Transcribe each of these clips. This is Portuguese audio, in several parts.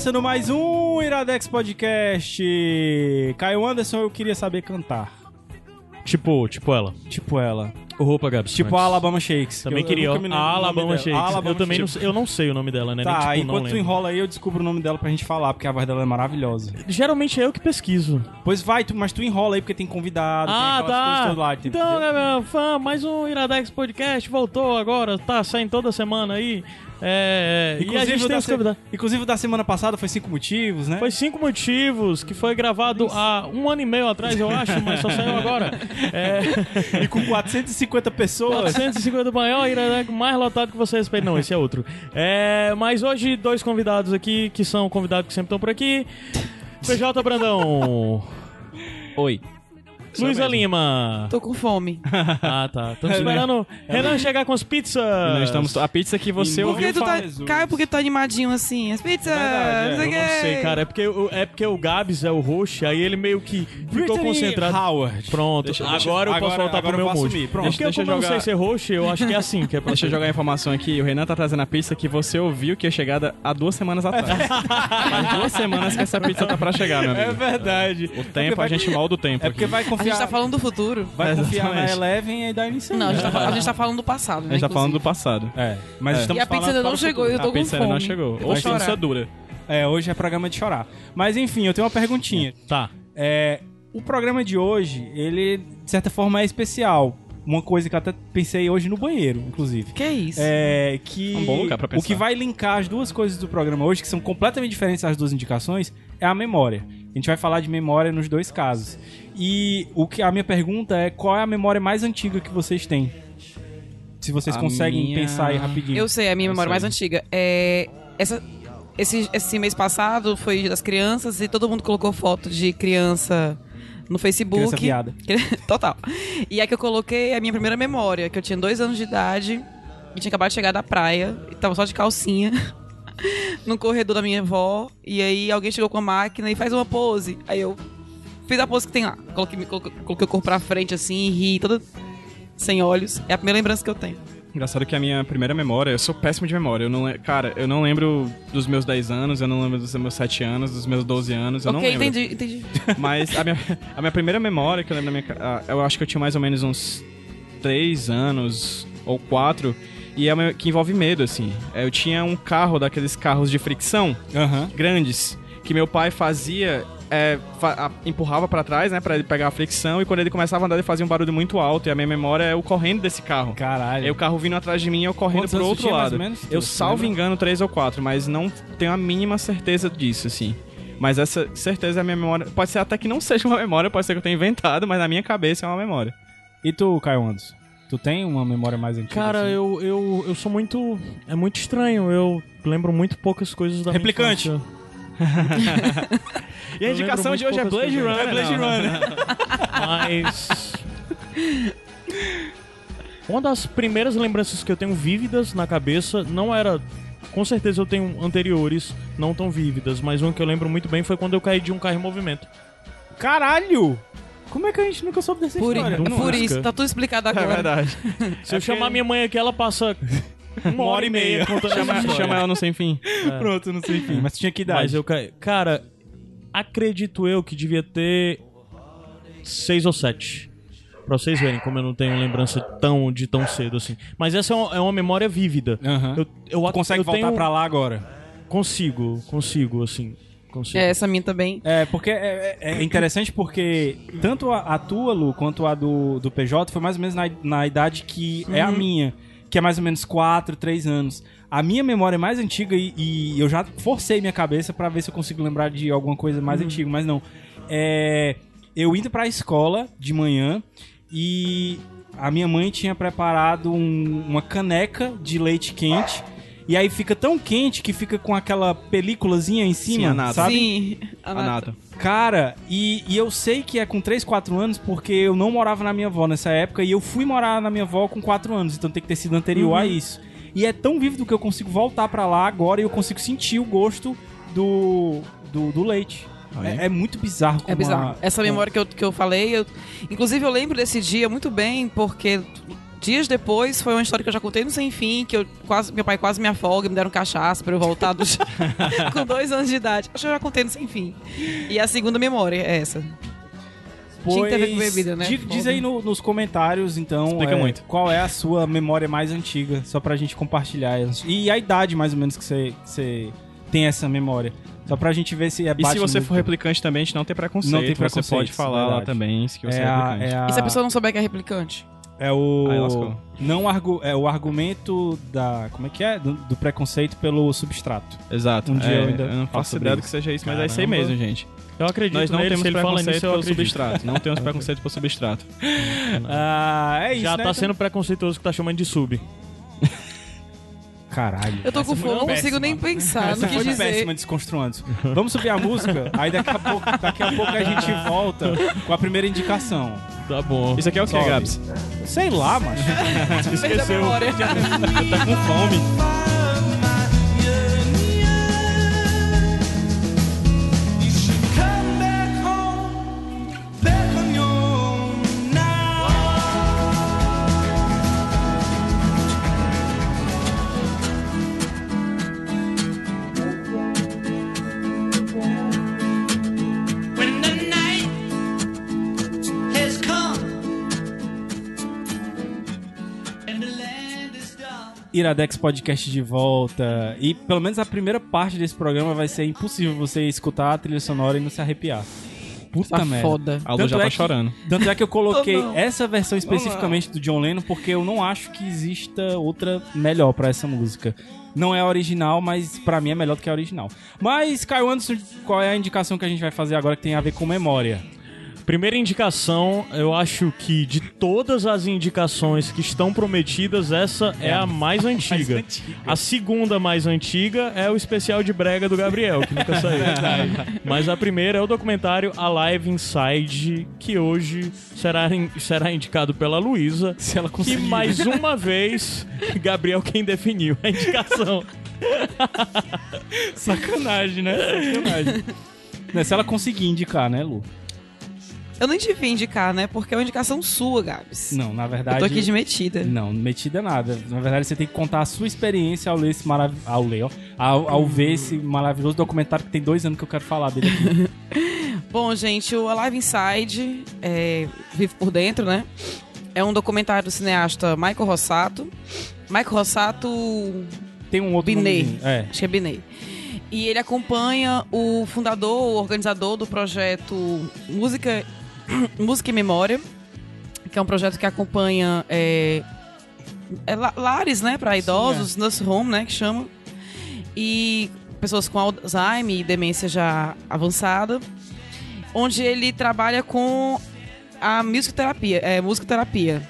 Começando mais um Iradex Podcast. Caio Anderson, eu queria saber cantar. Tipo, tipo ela. Tipo ela. O roupa Gabs. Tipo a Alabama Shakes. Também Eu- eu queria, nunca me lembro A do nome Alabama dela. Shakes. Alabama eu também não, Shakes. sei- eu não sei o nome dela, né? Tá, Nem, tipo, não enquanto tu lembro. enrola aí, eu descubro o nome dela pra gente falar, porque a voz dela é maravilhosa. Geralmente é eu que pesquiso. Pois vai, tu- mas tu enrola aí porque tem convidado, ah, tem aquelas coisas tá. todas lá. então, né, meu fã, mais um Iradex Podcast voltou agora, tá saindo toda semana aí. É, é, e a gente tem da os convidados. inclusive da semana passada foi cinco motivos, né? Foi cinco motivos, que foi gravado há um ano e meio atrás, eu acho, mas só saiu agora. É, E com 450 pessoas. 450 maior, Iradex mais lotado que você respeita. Não, esse é outro. É, mas hoje, dois convidados aqui, que são convidados que sempre estão por aqui. PJ Brandão. Oi. Luísa Lima. Tô com fome. Ah, tá. Estamos esperando Renan chegar com as pizzas. Nós estamos a pizza que você Por ouviu que tu tá. Caio, por que tu tá animadinho assim? As pizzas! Verdade, é. não sei o Eu não sei, cara. É porque, o- é porque o Gabs é o host, aí ele meio que ficou Brittany concentrado. Howard. Pronto, Deixa- agora deixa- eu posso agora- voltar agora pro eu meu posso mood. Pronto, Porque deixa como eu não jogar. sei ser host, eu acho que é assim que é pra Deixa eu jogar a informação aqui. O Renan tá trazendo a pizza que você ouviu que é chegada há duas semanas atrás. Faz duas semanas que essa pizza tá pra chegar, meu É amigo. verdade. O tempo, a gente molda o tempo É porque aqui. vai A confiar, gente tá falando do futuro. vai confiar na. Eleven e dar início. Não, a gente, tá, a gente tá falando do passado, né? A gente tá falando do passado. É, mas É. estamos E a pizza não o chegou, eu tô A com pizza ainda fome. não chegou. Eu pizza dura. É, hoje é programa de chorar. Mas enfim, eu tenho uma perguntinha. Tá. É, o programa de hoje, ele de certa forma é especial. Uma coisa que eu até pensei hoje no banheiro, inclusive. Que isso? É que Um bom lugar pra o pensar. que vai linkar as duas coisas do programa hoje, que são completamente diferentes as duas indicações, é a memória. A gente vai falar de memória nos dois casos. E o que a minha pergunta é qual é a memória mais antiga que vocês têm? Se vocês A conseguem minha- pensar aí rapidinho. Eu sei, a minha Eu memória sei. mais antiga. É. Essa, esse, esse mês passado foi das crianças e todo mundo colocou foto de criança no Facebook. Criança viada. Total. E aí que eu coloquei a minha primeira memória, que eu tinha dois anos de idade e tinha acabado de chegar da praia, e tava só de calcinha. No corredor da minha avó, e aí alguém chegou com a máquina e faz uma pose. Aí eu fiz a pose que tem lá. Coloquei, coloquei, coloquei o corpo pra frente assim e ri, toda sem olhos. É a primeira lembrança que eu tenho. Engraçado que a minha primeira memória, eu sou péssimo de memória. Eu não, le- cara, eu não lembro dos meus 10 anos, eu não lembro dos meus 7 anos, dos meus 12 anos, eu ok, não lembro. entendi, entendi. Mas a minha, a minha primeira memória que eu lembro da minha. Eu acho que eu tinha mais ou menos uns 3 anos ou 4. E é uma- que envolve medo, assim. É, Eu tinha um carro daqueles carros de fricção Aham. grandes que meu pai fazia. é, fa- empurrava pra trás, né, pra ele pegar a fricção, e quando ele começava a andar, ele fazia um barulho muito alto. E a minha memória é eu correndo desse carro. Caralho. Aí o carro vindo atrás de mim e eu correndo Quantos pro outro tinha, lado. menos? Eu, salvo lembra? engano, três ou quatro, mas não tenho a mínima certeza disso, assim. Mas essa certeza é a minha memória. Pode ser até que não seja uma memória, pode ser que eu tenha inventado, mas na minha cabeça é uma memória. E tu, Caio Anderson? Tu tem uma memória mais antiga? Cara, assim? eu, eu, eu sou muito. É muito estranho. Eu lembro muito poucas coisas da minha Replicante. infância. E a Eu indicação de hoje é Blade coisas. Runner. É Blade não. Runner. Mas. Uma das primeiras lembranças que eu tenho vívidas na cabeça não era. Com certeza eu tenho anteriores, não tão vívidas, mas uma que eu lembro muito bem foi quando eu caí de um carro em movimento. Caralho! Como é que a gente nunca soube dessa Por, história? por Nunca. isso, tá tudo explicado É agora. verdade. Se eu chamar minha mãe aqui, ela passa uma hora e meia contando essa Chama, história. chama ela no sem fim. Pronto, não sei enfim. Mas tinha que idade? Mas eu caí. Cara, acredito eu que devia ter seis ou sete. Pra vocês verem como eu não tenho lembrança tão de tão cedo assim. Mas essa é uma, é uma memória vívida. Aham. Eu, eu, Tu consegue eu voltar tenho... pra lá agora? Consigo, consigo, assim. Consigo. É, essa minha também. É, porque é, é- é interessante porque tanto a, a tua, Lu, quanto a do, do PJ foi mais ou menos na, na idade que é a minha. que é mais ou menos 4, 3 anos. A minha memória é mais antiga e, e eu já forcei minha cabeça pra ver se eu consigo lembrar de alguma coisa mais antiga, mas não. É, eu indo pra escola de manhã e a minha mãe tinha preparado um- uma caneca de leite quente. E aí fica tão quente que fica com aquela películazinha em Sim, cima, a nata. sabe? Sim, a A nata. nata. Cara, e, e eu sei que é com 3, 4 anos porque eu não morava na minha avó nessa época e eu fui morar na minha avó com 4 anos, então tem que ter sido anterior Uhum. a isso. E é tão vívido que eu consigo voltar pra lá agora e eu consigo sentir o gosto do, do, do leite. Aí. É, é muito bizarro. É como bizarro. a- Essa memória que eu, que eu falei, eu, inclusive eu lembro desse dia muito bem, porque dias depois foi uma história que eu já contei no Sem Fim, que eu quase, meu pai quase me afoga, me deram cachaça pra eu voltar do com dois anos de idade. Acho que eu já contei no Sem Fim. E a segunda memória é essa. Tinha que ter a ver com Pois, bebida, né? di- Diz aí no- nos comentários, então, Explica é, muito. qual é a sua memória mais antiga, só pra gente compartilhar. E a idade, mais ou menos, que você, que você tem essa memória. Só pra gente ver se é E se você for replicante também, a gente não tem preconceito. Não tem Você preconceito, pode falar lá verdade. também que você é, é, a, replicante. é, a, E se a pessoa não souber que é replicante? É o Aí lascou. não argu, é o argumento da como é que é do, do preconceito pelo substrato. Exato. Um dia É, eu ainda eu não faço ideia do que seja isso, mas é isso aí Caramba. mesmo, gente. Eu acredito Nós não nele, temos se ele fala preconceito nisso, pelo substrato. Não temos preconceito pelo substrato. Ah, é isso, Já né? tá sendo preconceituoso que tá chamando de sub. Caralho. Eu tô com fome, não consigo nem pensar Essa no que foi dizer. péssima desconstruando. Vamos subir a música, aí daqui a pouco, daqui a pouco a gente volta com a primeira indicação. Tá bom. Isso aqui é o que. Gabs? Sei lá, macho. Memória. tá com fome. Iradex Podcast de volta. E pelo menos a primeira parte desse programa vai ser impossível você escutar a trilha sonora e não se arrepiar. Puta Tá merda. foda. A Lu Tanto já é tá que- chorando. Tanto é que eu coloquei Oh, essa versão especificamente do John Lennon porque eu não acho que exista outra melhor pra essa música. Não é a original, mas pra mim é melhor do que a original. Mas, Caio Anderson, qual é a indicação que a gente vai fazer agora que tem a ver com memória? Primeira indicação, eu acho que de todas as indicações que estão prometidas, essa é, a mais antiga. A segunda mais antiga é o especial de brega do Gabriel, que nunca saiu. Mas a primeira é o documentário Alive Inside, que hoje será, in- será indicado pela Luísa. Se ela conseguir. mais uma vez, Gabriel quem definiu a indicação. Sacanagem, né? Sacanagem. Né, Se ela conseguir indicar, né, Lu? Eu nem devia indicar, né? Porque é uma indicação sua, Gabs. Não, na Eu verdade. tô aqui de metida. Não, metida nada. Na verdade, você tem que contar a sua experiência ao ler esse maravilhoso. Ao ler, ó. Ao, ao ver esse maravilhoso documentário que tem dois anos que eu quero falar dele aqui. Bom, gente, o Alive Inside, é, Vive por Dentro, né? É um documentário do cineasta Michael Rossato. Michael Rossato, Tem um outro Binet. É. acho que é Binet. E ele acompanha o fundador, o organizador do projeto Música, Música e Memória, que é um projeto que acompanha é, é la- lares, né, para idosos, nurse home, né, que chama, e pessoas com Alzheimer e demência já avançada, onde ele trabalha com a musicoterapia, é, musicoterapia.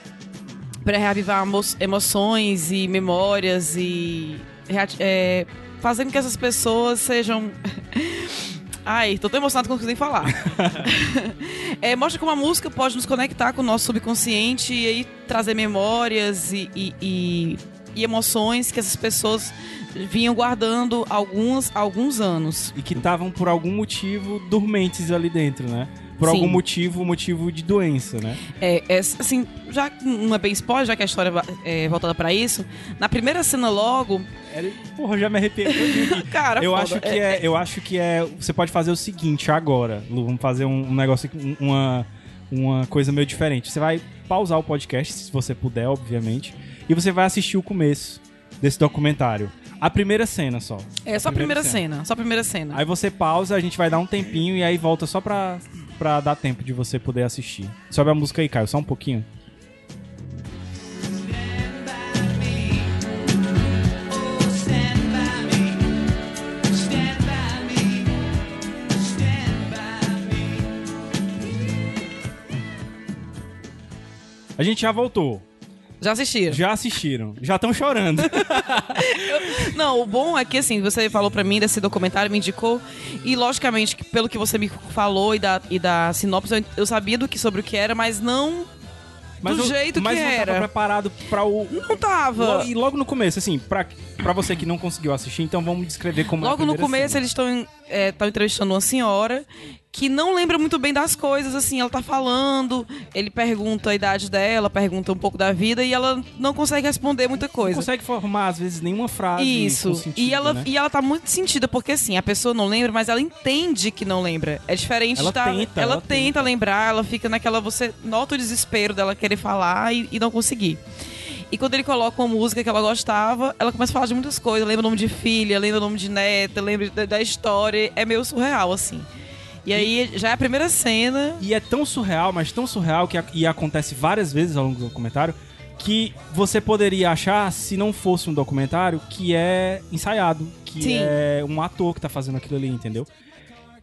Para reavivar emo- emoções e memórias e é, fazendo que essas pessoas sejam Ai, tô tão emocionado que não consigo nem falar. É, mostra como a música pode nos conectar com o nosso subconsciente e aí trazer memórias e, e- e- e emoções que essas pessoas vinham guardando alguns, alguns anos. E que estavam, por algum motivo, dormentes ali dentro, né? Por Sim. algum motivo, motivo de doença, né? É, é, assim, já não é bem spoiler, já que a história é voltada pra isso, na primeira cena logo, Porra, já me aqui. cara, Eu foda. acho que é, eu acho que é. Você pode fazer o seguinte agora, Lu, vamos fazer um, um negócio, aqui, um- uma, uma coisa meio diferente. Você vai pausar o podcast, se você puder, obviamente, e você vai assistir o começo desse documentário. A primeira cena só. É só a primeira primeira cena. só a primeira cena. Aí você pausa, a gente vai dar um tempinho e aí volta só pra, para dar tempo de você poder assistir. Sobe a música aí, Caio, só um pouquinho. A gente já voltou. Já assistiram? Já assistiram. Já estão chorando. Não, o bom é que, assim, você falou pra mim desse documentário, me indicou, e logicamente, pelo que você me falou e da, e da sinopse, eu, eu sabia do que, sobre o que era, mas não do eu- jeito mas que não era. preparado pra o... Não tava. Lo- E logo no começo, assim, pra, pra você que não conseguiu assistir, então vamos descrever como é Logo no começo, cena. eles estão é, tão entrevistando uma senhora que não lembra muito bem das coisas, assim, ela tá falando, ele pergunta a idade dela, pergunta um pouco da vida e ela não consegue responder muita Não coisa. consegue formar, às vezes, nenhuma frase Isso. sentido, e, ela, né? e ela tá muito sentida, porque assim, a pessoa não lembra, mas ela entende que não lembra. É diferente Ela tá- tenta, ela ela tenta tenta. lembrar, ela fica naquela. Você nota o desespero dela querer falar e, e não conseguir. E quando ele coloca uma música que ela gostava, ela começa a falar de muitas coisas. Lembra o nome de filha, lembra o nome de neta, lembra da, da história. É meio surreal, assim. E aí já é a primeira cena. E é tão surreal, mas tão surreal que e acontece várias vezes ao longo do documentário que você poderia achar, se não fosse um documentário, que é ensaiado, que Sim. é um ator que tá fazendo aquilo ali, entendeu?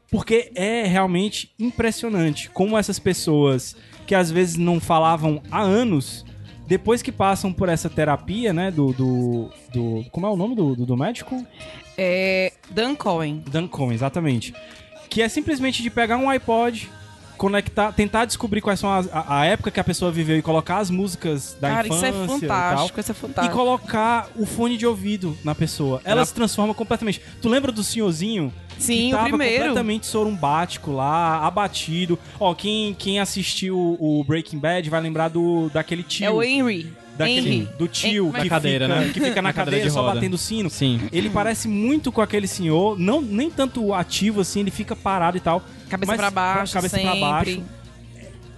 Porque é realmente impressionante como essas pessoas que às vezes não falavam há anos, depois que passam por essa terapia, né, do... do, do- como é o nome do, do, do médico? É. Dan Cohen. Dan Cohen, exatamente. Que é simplesmente de pegar um iPod, conectar, tentar descobrir quais são as, a, a época que a pessoa viveu e colocar as músicas da Cara, isso infância é e tal. fantástico, isso é E fantástico. colocar o fone de ouvido na pessoa. Ela se transforma completamente. Tu lembra do senhorzinho? Sim, que o tava primeiro. completamente sorumbático lá, abatido. Ó, quem, quem assistiu o Breaking Bad vai lembrar do daquele tio. É o Henry. Daquele, Henry. do tio que, cadeira, fica, né? que fica na Na cadeira cadeira de só roda. batendo sino. Sim. Ele parece muito com aquele senhor, não nem tanto ativo assim, ele fica parado e tal. Cabeça pra baixo, cabeça sempre. pra baixo.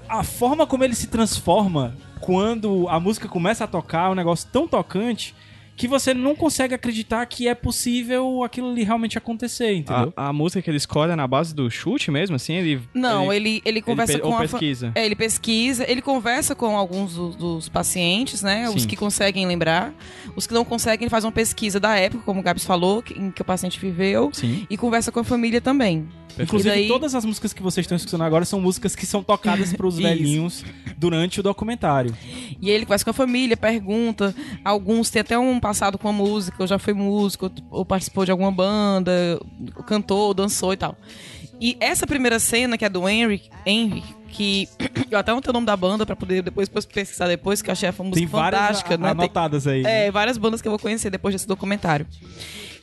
A forma como ele se transforma quando a música começa a tocar é um negócio tão tocante que você não consegue acreditar que é possível aquilo ali realmente acontecer, entendeu? A, a música que ele escolhe é na base do chute mesmo, assim? Ele, Não, ele, ele, conversa pe- com ou a pesquisa. É, ele pesquisa, ele conversa com alguns do- dos, pacientes, né? Os Sim. que conseguem lembrar. Os que não conseguem, ele faz uma pesquisa da época, como o Gabs falou, que- em que o paciente viveu. Sim. E conversa com a família também. Inclusive, daí- todas as músicas que vocês estão escutando agora são músicas que são tocadas pros Isso. velhinhos durante o documentário. E ele conversa com a família, pergunta. Alguns têm até um passado com a música, ou já foi músico, ou participou de alguma banda, cantou, dançou e tal. E essa primeira cena, que é do Henry, Henry que eu até não tenho o nome da banda pra poder depois pesquisar depois, que eu achei a música Tem várias fantástica, a- né? Tem- anotadas aí. É, várias bandas que eu vou conhecer depois desse documentário.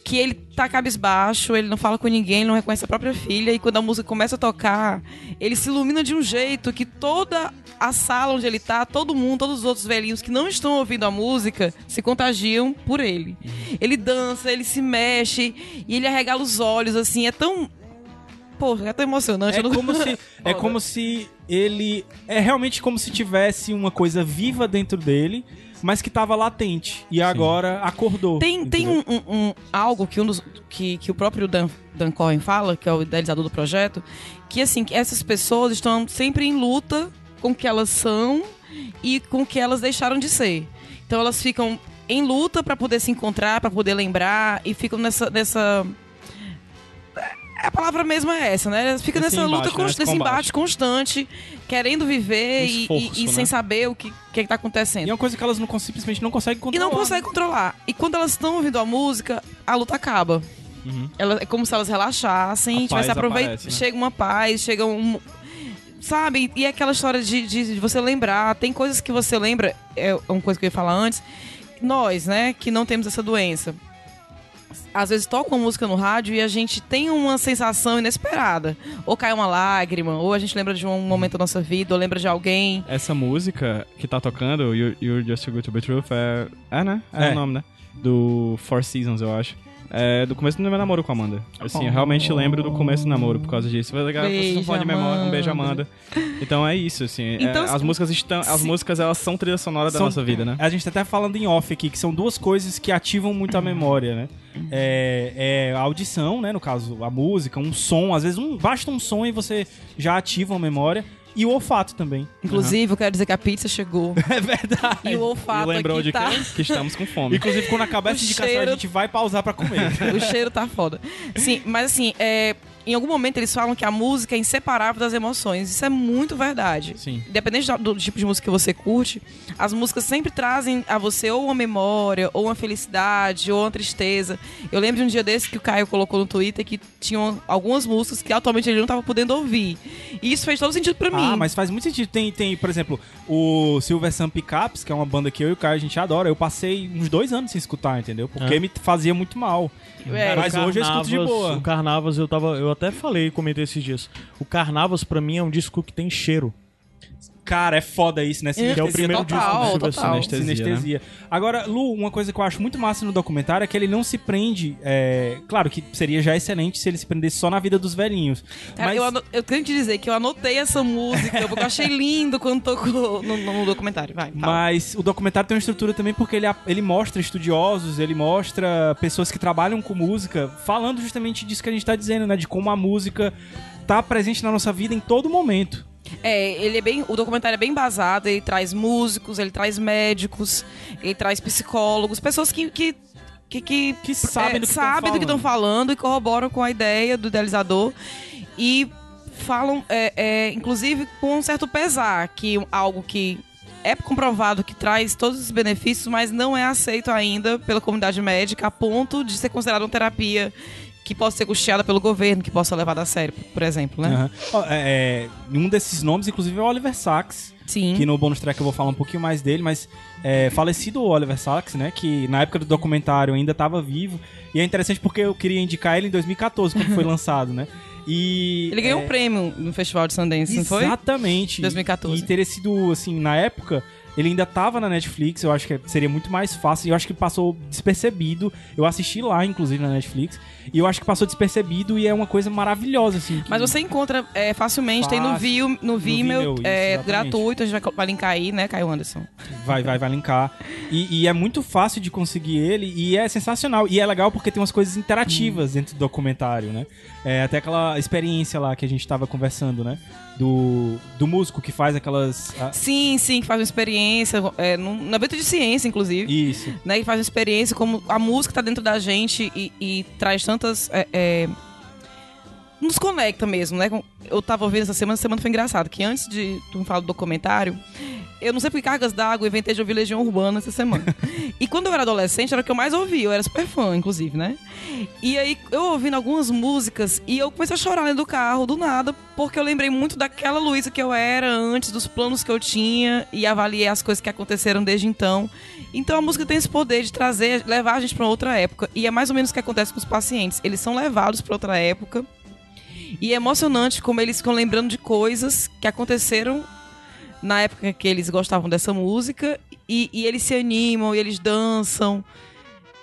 Que ele tá cabisbaixo, ele não fala com ninguém, ele não reconhece a própria filha, e quando a música começa a tocar, ele se ilumina de um jeito que toda a sala onde ele tá, todo mundo, todos os outros velhinhos que não estão ouvindo a música, se contagiam por ele. Ele dança, ele se mexe, e ele arregala os olhos, assim, é tão. Porra, é tão emocionante. É não- como se é como se ele é realmente como se tivesse uma coisa viva dentro dele, mas que tava latente e agora acordou. Tem, tem um, um- um- algo que, um dos, que, que o próprio Dan, Dan Cohen fala, que é o idealizador do projeto, que assim, que essas pessoas estão sempre em luta com o que elas são e com o que elas deixaram de ser. Então elas ficam em luta para poder se encontrar, para poder lembrar e ficam nessa nessa a palavra mesmo é essa, né? Esse nessa luta, embate, né? const- Esse nesse embate constante, querendo viver Um e- esforço, e, e né? sem saber o que, que, que tá acontecendo. E é uma coisa que elas não, simplesmente não conseguem E controlar. não consegue controlar. E quando elas estão ouvindo a música, a luta acaba. Uhum. Ela, é como se elas relaxassem, A tivesse paz aproveit... aparece, né? Chega uma paz, chega um. Sabe? E é aquela história de, de, de você lembrar. Tem coisas que você lembra. É uma coisa que eu ia falar antes. Nós, né, que não temos essa doença. Às vezes toca uma música no rádio e a gente tem uma sensação inesperada. Ou cai uma lágrima, ou a gente lembra de um momento da nossa vida, ou lembra de alguém. Essa música que tá tocando, You- You're Just Too Good To Be True, é... É, né? É, É. o nome, né? Do Four Seasons, eu acho. É do começo do meu namoro com a Amanda. Assim, eu realmente lembro do começo do namoro por causa disso. Foi legal, vocês Beijo, estão falando de memória. Um beijo, Amanda. Amanda. Então é isso, assim. é, Então, as músicas estão... As sim. músicas, elas são trilha sonora da São- nossa vida, né? A gente tá até falando em off aqui, que são duas coisas que ativam muito a memória, né? É, é a audição, né? No caso, a música, um som. Às vezes um, basta um som e você já ativa a memória. E o olfato também. Inclusive, eu quero dizer que a pizza chegou. É verdade. E o olfato E lembrou aqui de tá... que, que estamos com fome. Inclusive, quando acabar essa indicação, cheiro- a gente vai pausar pra comer. o cheiro tá foda. Sim, mas assim, é, em algum momento eles falam que a música é inseparável das emoções. Isso é muito verdade. Sim. Independente do, do tipo de música que você curte, as músicas sempre trazem a você ou uma memória, ou uma felicidade, ou uma tristeza. Eu lembro de um dia desse que o Caio colocou no Twitter que tinham algumas músicas que atualmente ele não estava podendo ouvir. E isso fez todo sentido pra mim. Ah, mas faz muito sentido. Tem, tem, por exemplo, o Silver Sun Pickups, que é uma banda que eu e o Caio a gente adora. Eu passei uns dois anos sem escutar, entendeu? Porque É. me fazia muito mal. É, mas hoje eu escuto de boa. O Carnavas, eu tava. Eu até falei, comentei esses dias. O Carnavas, pra mim, é um disco que tem cheiro. Cara, é foda isso, né? Que é o primeiro total, disco do total. Sinestro. Sinestesia. Agora, Lu, uma coisa que eu acho muito massa no documentário é que ele não se prende. é, Claro que seria já excelente se ele se prendesse só na vida dos velhinhos. Cara, mas eu, ano- eu tenho que te dizer que eu anotei essa música, porque eu achei lindo quando tocou no, no documentário. Vai, fala. Mas o documentário tem uma estrutura também porque ele, ele mostra estudiosos, ele mostra pessoas que trabalham com música, falando justamente disso que a gente tá dizendo, né? De como a música tá presente na nossa vida em todo momento. É, ele é bem. O documentário é bem basado, ele traz músicos, ele traz médicos, ele traz psicólogos, pessoas que. que que, que, Que sabem do que tão sabem do que estão falando e corroboram com a ideia do idealizador e falam, é, é, inclusive, com um certo pesar, que algo que é comprovado que traz todos os benefícios, mas não é aceito ainda pela comunidade médica a ponto de ser considerado uma terapia que possa ser custeada pelo governo, que possa levada a sério, por exemplo, né? Ó, é, um desses nomes, inclusive, é o Oliver Sacks. Sim. Que no bonus track eu vou falar um pouquinho mais dele, mas é, falecido o Oliver Sacks, né? Que na época do documentário ainda estava vivo. E é interessante porque eu queria indicar ele em 2014, quando foi lançado, né? E. Ele ganhou é, um prêmio no Festival de Sundance, não foi? Exatamente. 2014. E teria sido, assim, na época, ele ainda tava na Netflix, eu acho que seria muito mais fácil. E eu acho que passou despercebido. Eu assisti lá, inclusive, na Netflix. E eu acho que passou despercebido e é uma coisa maravilhosa, assim. Mas você encontra é, facilmente, tem no, Fácil. Vimeo, no Vimeo, é, gratuito, a gente vai, vai linkar aí, né, Caio Anderson? Vai, vai, vai linkar. E, e é muito fácil de conseguir ele e é sensacional. E é legal porque tem umas coisas interativas dentro do documentário, né? É, até aquela experiência lá que a gente tava conversando, né? Do, do músico que faz aquelas. a- Sim, sim, que faz uma experiência, é, num, no evento de ciência, inclusive. Isso. né, que faz uma experiência, como a música tá dentro da gente e, e traz tantas. é, é, nos conecta mesmo, né? Eu tava ouvindo essa semana, essa semana foi engraçado, que antes de tu me falar do documentário, eu não sei por que cargas d'água, inventei de ouvir Legião Urbana essa semana. e quando eu era adolescente, era o que eu mais ouvia, eu era super fã, inclusive, né? E aí, eu ouvindo algumas músicas, e eu comecei a chorar dentro do carro, do nada, porque eu lembrei muito daquela Luísa que eu era antes, dos planos que eu tinha, e avaliei as coisas que aconteceram desde então. Então a música tem esse poder de trazer, levar a gente pra outra época. E é mais ou menos o que acontece com os pacientes. Eles são levados pra outra época. E é emocionante como eles ficam lembrando de coisas que aconteceram na época que eles gostavam dessa música. E, e eles se animam, e eles dançam.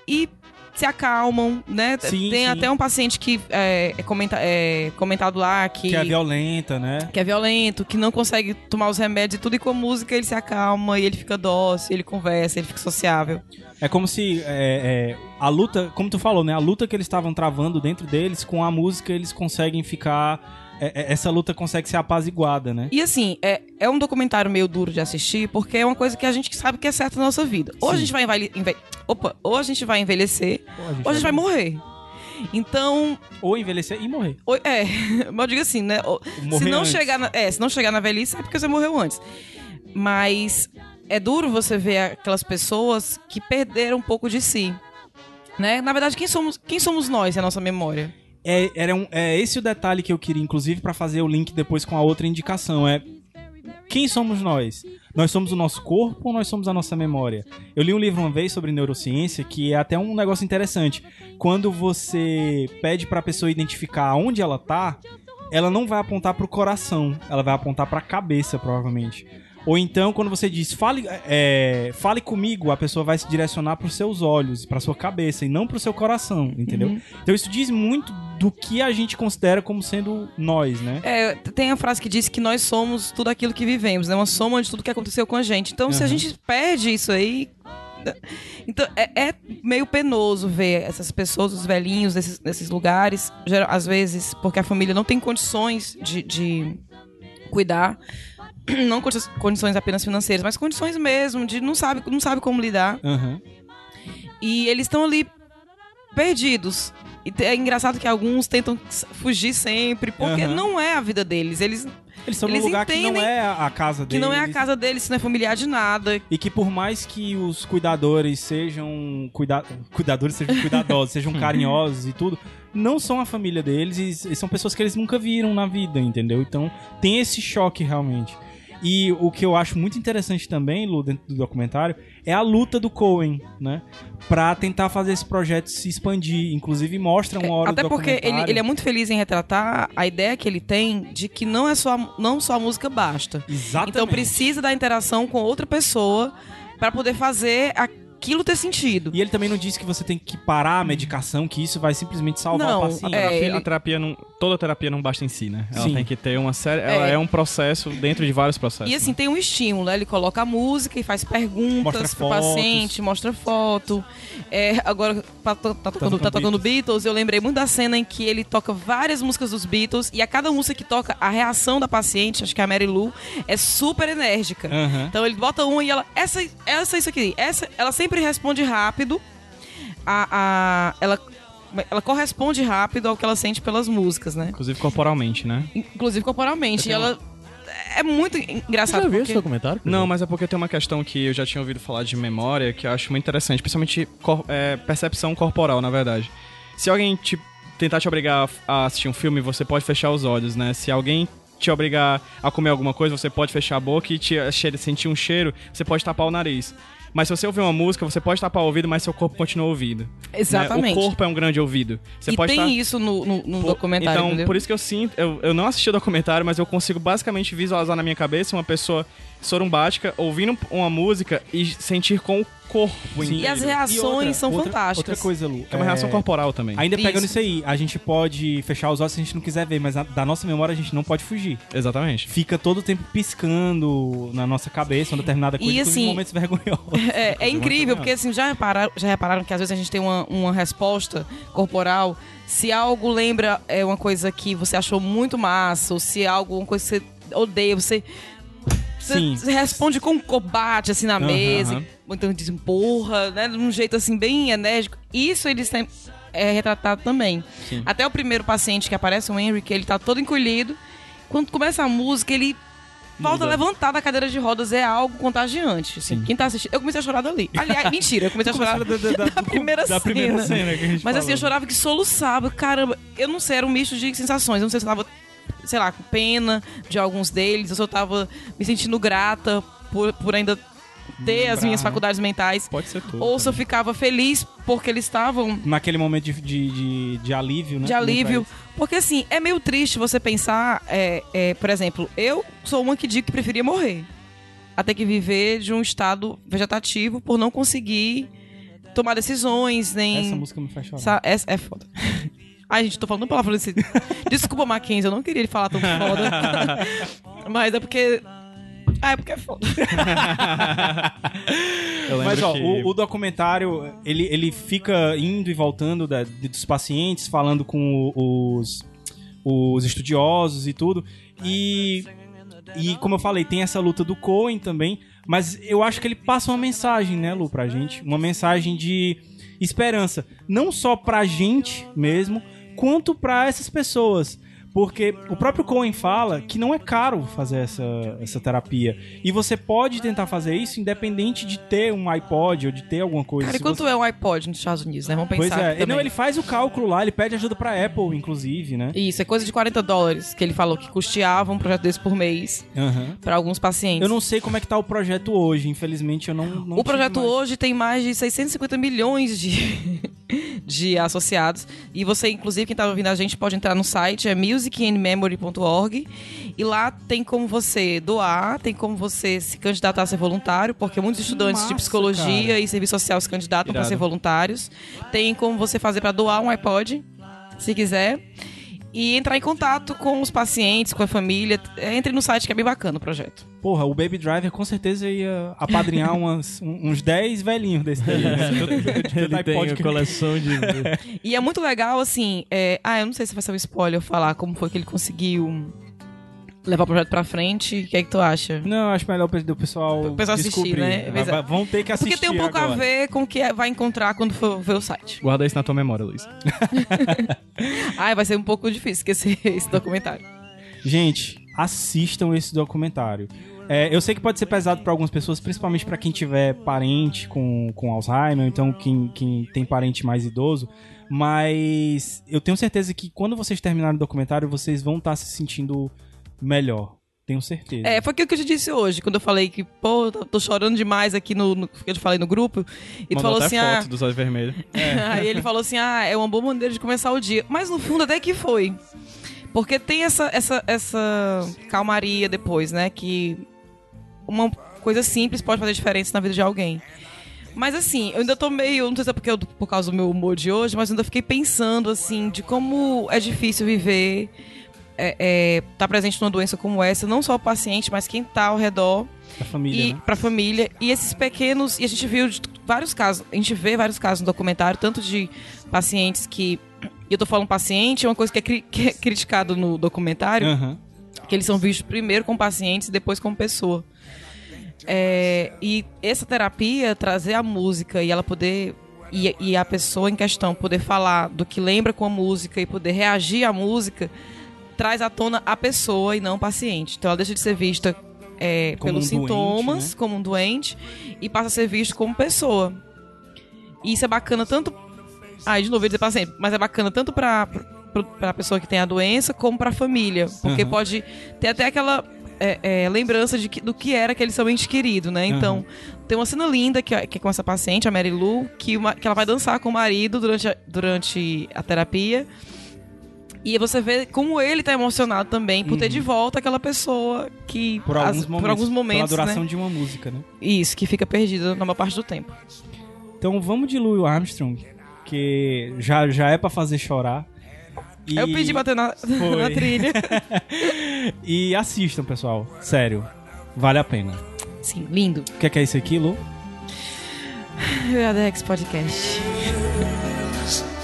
E se acalmam, né? Sim, Tem sim. até um paciente que é, é comenta- é comentado lá que, Que é violenta, né? que é violento, que não consegue tomar os remédios e tudo, e com a música ele se acalma, e ele fica dócil, ele conversa, ele fica sociável. É como se é, é, a luta, como tu falou, né? A luta que eles estavam travando dentro deles, com a música eles conseguem ficar. É, é, essa luta consegue ser apaziguada, né? E assim, é, é um documentário meio duro de assistir, porque é uma coisa que a gente sabe que é certo na nossa vida. Ou a gente vai envelhe- enve- Opa, ou a gente vai envelhecer, ou a gente vai morrer. Então, Ou envelhecer e morrer. ou- é, mas eu digo assim, né? ou- se não antes. chegar na, é, se não chegar na velhice é porque você morreu antes. Mas é duro você ver aquelas pessoas que perderam um pouco de si. Né? Na verdade, quem somos, quem somos nós, é a nossa memória? É, era um, é esse o detalhe que eu queria, inclusive, pra fazer o link depois com a outra indicação. É quem somos nós? Nós somos o nosso corpo ou nós somos a nossa memória? Eu li um livro uma vez sobre neurociência que é até um negócio interessante. Quando você pede pra pessoa identificar onde ela tá, ela não vai apontar pro coração, ela vai apontar pra cabeça, provavelmente. Ou então, quando você diz fale, é, fale comigo, a pessoa vai se direcionar pros seus olhos, pra sua cabeça e não pro seu coração, entendeu? Então isso diz muito do que a gente considera como sendo nós, né? É, tem a frase que diz que nós somos tudo aquilo que vivemos, né? Uma soma de tudo que aconteceu com a gente. Então, se a gente perde isso aí. Então, é, é meio penoso ver essas pessoas, os velhinhos nesses, nesses lugares, geral- às vezes, porque a família não tem condições de, de cuidar. Não condi- condições apenas financeiras, mas condições mesmo, de não sabe, não sabe como lidar. Aham. E eles estão ali perdidos. E é engraçado que alguns tentam fugir sempre, porque Aham. não é a vida deles. Eles Eles estão num lugar que não é a casa que deles. não é a casa deles, não é familiar de nada. E que por mais que os cuidadores sejam cuida... cuidadores sejam cuidadosos, sejam carinhosos e tudo, não são a família deles e são pessoas que eles nunca viram na vida, entendeu? Então tem esse choque realmente. E o que eu acho muito interessante também, Lu, dentro do documentário, é a luta do Cohen, né? Pra tentar fazer esse projeto se expandir. Inclusive mostra uma hora Até do porque ele, ele é muito feliz em retratar a ideia que ele tem de que não é só a- não só a música basta. Exatamente. Então precisa da interação com outra pessoa pra poder fazer aquilo ter sentido. E ele também não disse que você tem que parar a medicação, que isso vai simplesmente salvar Não, o A paciente. é, terapia, ele- a terapia não, toda terapia não basta em si, né? Ela Sim. tem que ter uma série. Ela É. é um processo dentro de vários processos. E assim, tem um estímulo, né? Ele coloca a música e faz perguntas Mostra pro fotos. paciente, mostra foto. É, agora, tá, to- tá tocando, tocando tá tocando Beatles, eu lembrei muito da cena em que ele toca várias músicas dos Beatles e a cada música que toca, a reação da paciente, acho que é a Mary Lou, é super enérgica. Aham. Então ele bota uma e ela, essa, essa, isso aqui, essa, ela sempre responde rápido. A, a, ela, ela corresponde rápido ao que ela sente pelas músicas, né? Inclusive corporalmente, né? Inclusive corporalmente. E ela é muito Você engraçado. já viu porque... esse documentário? Não, mas é porque tem uma questão que eu já tinha ouvido falar de memória que eu acho muito interessante, principalmente cor- é, percepção corporal, na verdade. Se alguém te, tentar te obrigar a assistir um filme, você pode fechar os olhos, né? Se alguém te obrigar a comer alguma coisa, você pode fechar a boca e te, cheire- sentir um cheiro, você pode tapar o nariz. Mas se você ouvir uma música, você pode tapar o ouvido, mas seu corpo continua ouvindo. né? Exatamente. O corpo é um grande ouvido. Você e pode tem tá- isso no, no- no Pô, documentário, Então, entendeu? por isso que eu sinto. Eu, eu não assisti o documentário, mas eu consigo basicamente visualizar na minha cabeça uma pessoa sorumbática ouvindo uma música e sentir com o corpo Sim. E as E reações outra- são outra- fantásticas. Outra coisa, Lu. É uma reação corporal também. Ainda pegando Isso. isso aí, a gente pode fechar os olhos se a gente não quiser ver, mas na- da nossa memória a gente não pode fugir. Exatamente. Fica todo o tempo piscando na nossa cabeça uma determinada coisa, E, assim, momentos vergonhosos. É, é incrível, porque assim, já repararam, já repararam que às vezes a gente tem uma, uma resposta corporal. Se algo lembra é uma coisa que você achou muito massa, ou se é algo, uma coisa que você odeia, você. Você, Sim. você responde com um combate assim na Aham, mesa, ou então diz porra, né? De um jeito assim bem enérgico. Isso eles têm é retratado também. Até o primeiro paciente que aparece, o Henry, que ele tá todo encolhido. Quando começa a música, ele volta a levantar da cadeira de rodas. É algo contagiante. Assim, quem tá assistindo. Eu comecei a chorar dali. Aliás, mentira, eu comecei a chorar Da- da- da- primeira da primeira cena. cena que a gente Mas assim, falou. eu chorava que soluçava. Caramba, eu não sei, era um misto de sensações. Eu não sei se eu tava, sei lá, com pena de alguns deles, eu tava me sentindo grata por, por ainda ter as Lembrar, minhas né? faculdades mentais. Pode ser tudo. Ou se eu ficava feliz porque eles estavam Naquele momento de, de, de, de alívio, né? de alívio. Porque assim, é meio triste você pensar, é, é, por exemplo, eu sou uma que digo que preferia morrer. Até que viver de um estado vegetativo por não conseguir tomar decisões, nem. Essa música me faz chorar. Sa- Essa é foda. Ai, gente, tô falando palavrão desse. Desculpa, Mackenzie, eu não queria ele falar tão foda. Mas é porque. Ah, é porque é foda. Mas ó, que... o, o documentário, ele, ele fica indo e voltando da- de- dos pacientes, falando com o- os, os estudiosos e tudo. E, e como eu falei, tem essa luta do Cohen também. Mas eu acho que ele passa uma mensagem, né, Lu, pra gente. Uma mensagem de esperança. Não só pra gente mesmo, quanto pra essas pessoas. Porque o próprio Cohen fala que não é caro fazer essa, essa terapia. E você pode tentar fazer isso independente de ter um iPod ou de ter alguma coisa. Cara, e quanto você- é um iPod nos Estados Unidos, né? Vamos Pois pensar. é. aqui também. Não, ele faz o cálculo lá, ele pede ajuda pra Apple, inclusive, né? Isso, é coisa de 40 dólares que ele falou que custeava um projeto desse por mês Aham. pra alguns pacientes. Eu não sei como é que tá o projeto hoje, infelizmente eu não. não o projeto mais- hoje tem mais de 650 milhões de, de associados. E você, inclusive, quem tá ouvindo a gente, pode entrar no site, é musicandmemory.org. E lá tem como você doar, tem como você se candidatar a ser voluntário, porque muitos estudantes de psicologia cara. e serviço social se candidatam para ser voluntários. Tem como você fazer para doar um iPod, se quiser. E entrar em contato com os pacientes, com a família. Entre no site que é bem bacana o projeto. Porra, o Baby Driver com certeza ia apadrinhar umas, um- uns 10 velhinhos desse daí. né? Ele tem a coleção de... E é muito legal, assim. é, Ah, eu não sei se vai ser um spoiler falar como foi que ele conseguiu levar o projeto pra frente. O que é que tu acha? Não, acho melhor o pessoal, O pessoal assistir, né? Vai- Vão ter que assistir Porque tem um pouco agora. a ver com o que é- vai encontrar quando for ver o site. Guarda isso na tua memória, Luiz. Ai, vai ser um pouco difícil esquecer esse documentário. Gente, assistam esse documentário. É, eu sei que pode ser pesado para algumas pessoas, principalmente para quem tiver parente com, com Alzheimer, então quem, quem tem parente mais idoso. Mas eu tenho certeza que quando vocês terminarem o documentário, vocês vão estar se sentindo melhor. Tenho certeza. É, foi aquilo que eu te disse hoje, quando eu falei que, pô, tô- chorando demais aqui no, no que eu te falei no grupo. E tu Mandou falou até assim, foto ah. dos olhos vermelhos. Aí ele falou assim: ah, é uma boa maneira de começar o dia. Mas no fundo até que foi. Porque tem essa, essa, essa calmaria depois, né? Que uma coisa simples pode fazer diferença na vida de alguém. Mas assim, eu ainda tô meio. Não sei se é porque eu, por causa do meu humor de hoje, mas ainda fiquei pensando, assim, de como é difícil viver. É, é, tá presente numa doença como essa, não só o paciente, mas quem tá ao redor A família, e né? pra família. E esses pequenos. E a gente viu vários casos. A gente vê vários casos no documentário, tanto de pacientes que. E eu tô falando paciente, é uma coisa que é, cri- que é criticado no documentário, Aham. que eles são vistos primeiro como pacientes e depois como pessoa. É, e essa terapia, trazer a música e ela poder. E, e a pessoa em questão poder falar do que lembra com a música e poder reagir à música, traz à tona a pessoa e não o paciente. Então ela deixa de ser vista é, pelos um doente, sintomas, né? como um doente, e passa a ser visto como pessoa. E isso é bacana tanto. Ah, de novo, eu ia dizer paciente, mas é bacana tanto pra, pra, pra pessoa que tem a doença como pra família. Porque Aham. pode ter até aquela é, é, lembrança de que- do que era aquele seu ente querido, né? Então, tem uma cena linda que, é- que é com essa paciente, a Mary Lou, que, uma- que ela vai dançar com o marido durante a, durante a terapia. E você vê como ele tá emocionado também por ter de volta aquela pessoa que. Por alguns as- momentos. por alguns momentos Pela duração né? de uma música, né? Isso, que fica perdida na maior parte do tempo. Então vamos de Louis Armstrong, que já, já é pra fazer chorar. E, Eu pedi bater na, na trilha. e assistam, pessoal. Sério. Vale a pena. Sim, lindo. O que é, que é isso aqui, Lu? Adex Podcast.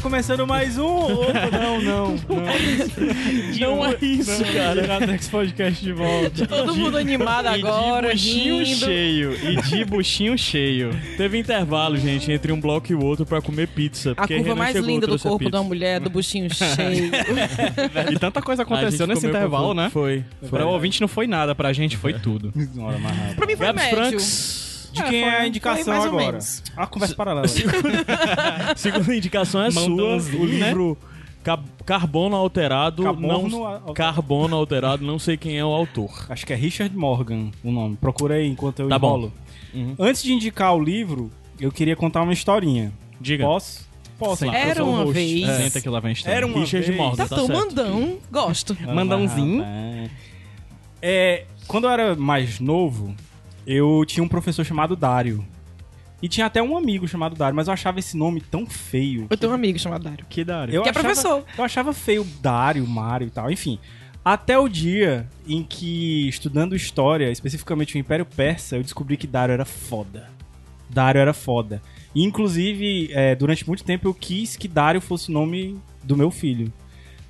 começando mais um. Opa, não, não, não. Não é isso, cara. Iradex Podcast de volta. Todo mundo animado agora, e de buchinho rindo. cheio. E de buchinho cheio. Teve intervalo, gente, entre um bloco e o outro pra comer pizza. A curva mais chegou, linda do corpo uma mulher, do buchinho cheio. E tanta coisa aconteceu nesse intervalo, né? Foi. Pra o ouvinte não foi nada, pra gente foi tudo. Senhora mais rápida. pra mim foi Gabs médio. Franks. De É, quem é foi- a indicação agora? menos. A conversa paralela. Segunda indicação é sua. Mandãozinho, O livro Ca- Carbono Alterado. Carbono não, Alterado. Carbono Alterado, não sei quem é o autor. Acho que é Richard Morgan o nome. Procura aí enquanto eu Tá bom. enrolo. Antes de indicar o livro, eu queria contar uma historinha. Diga. Posso? Posso. Era uma host. vez. É. Senta que lá vem. Era uma Richard vez. Morgan. Tá Tá tão certo. mandão. Gosto. Mandãozinho. Rapaz. É, quando eu era mais novo, eu tinha um professor chamado Dário. E tinha até um amigo chamado Dário, mas eu achava esse nome tão feio. Eu tenho um amigo chamado Dário. Que dário. Eu Que é achava- professor. Eu achava feio Dário, Mário e tal, enfim. Até o dia em que, estudando história, especificamente o Império Persa, eu descobri que Dário era foda. Dário era foda. E, inclusive, é, durante muito tempo eu quis que Dário fosse o nome do meu filho.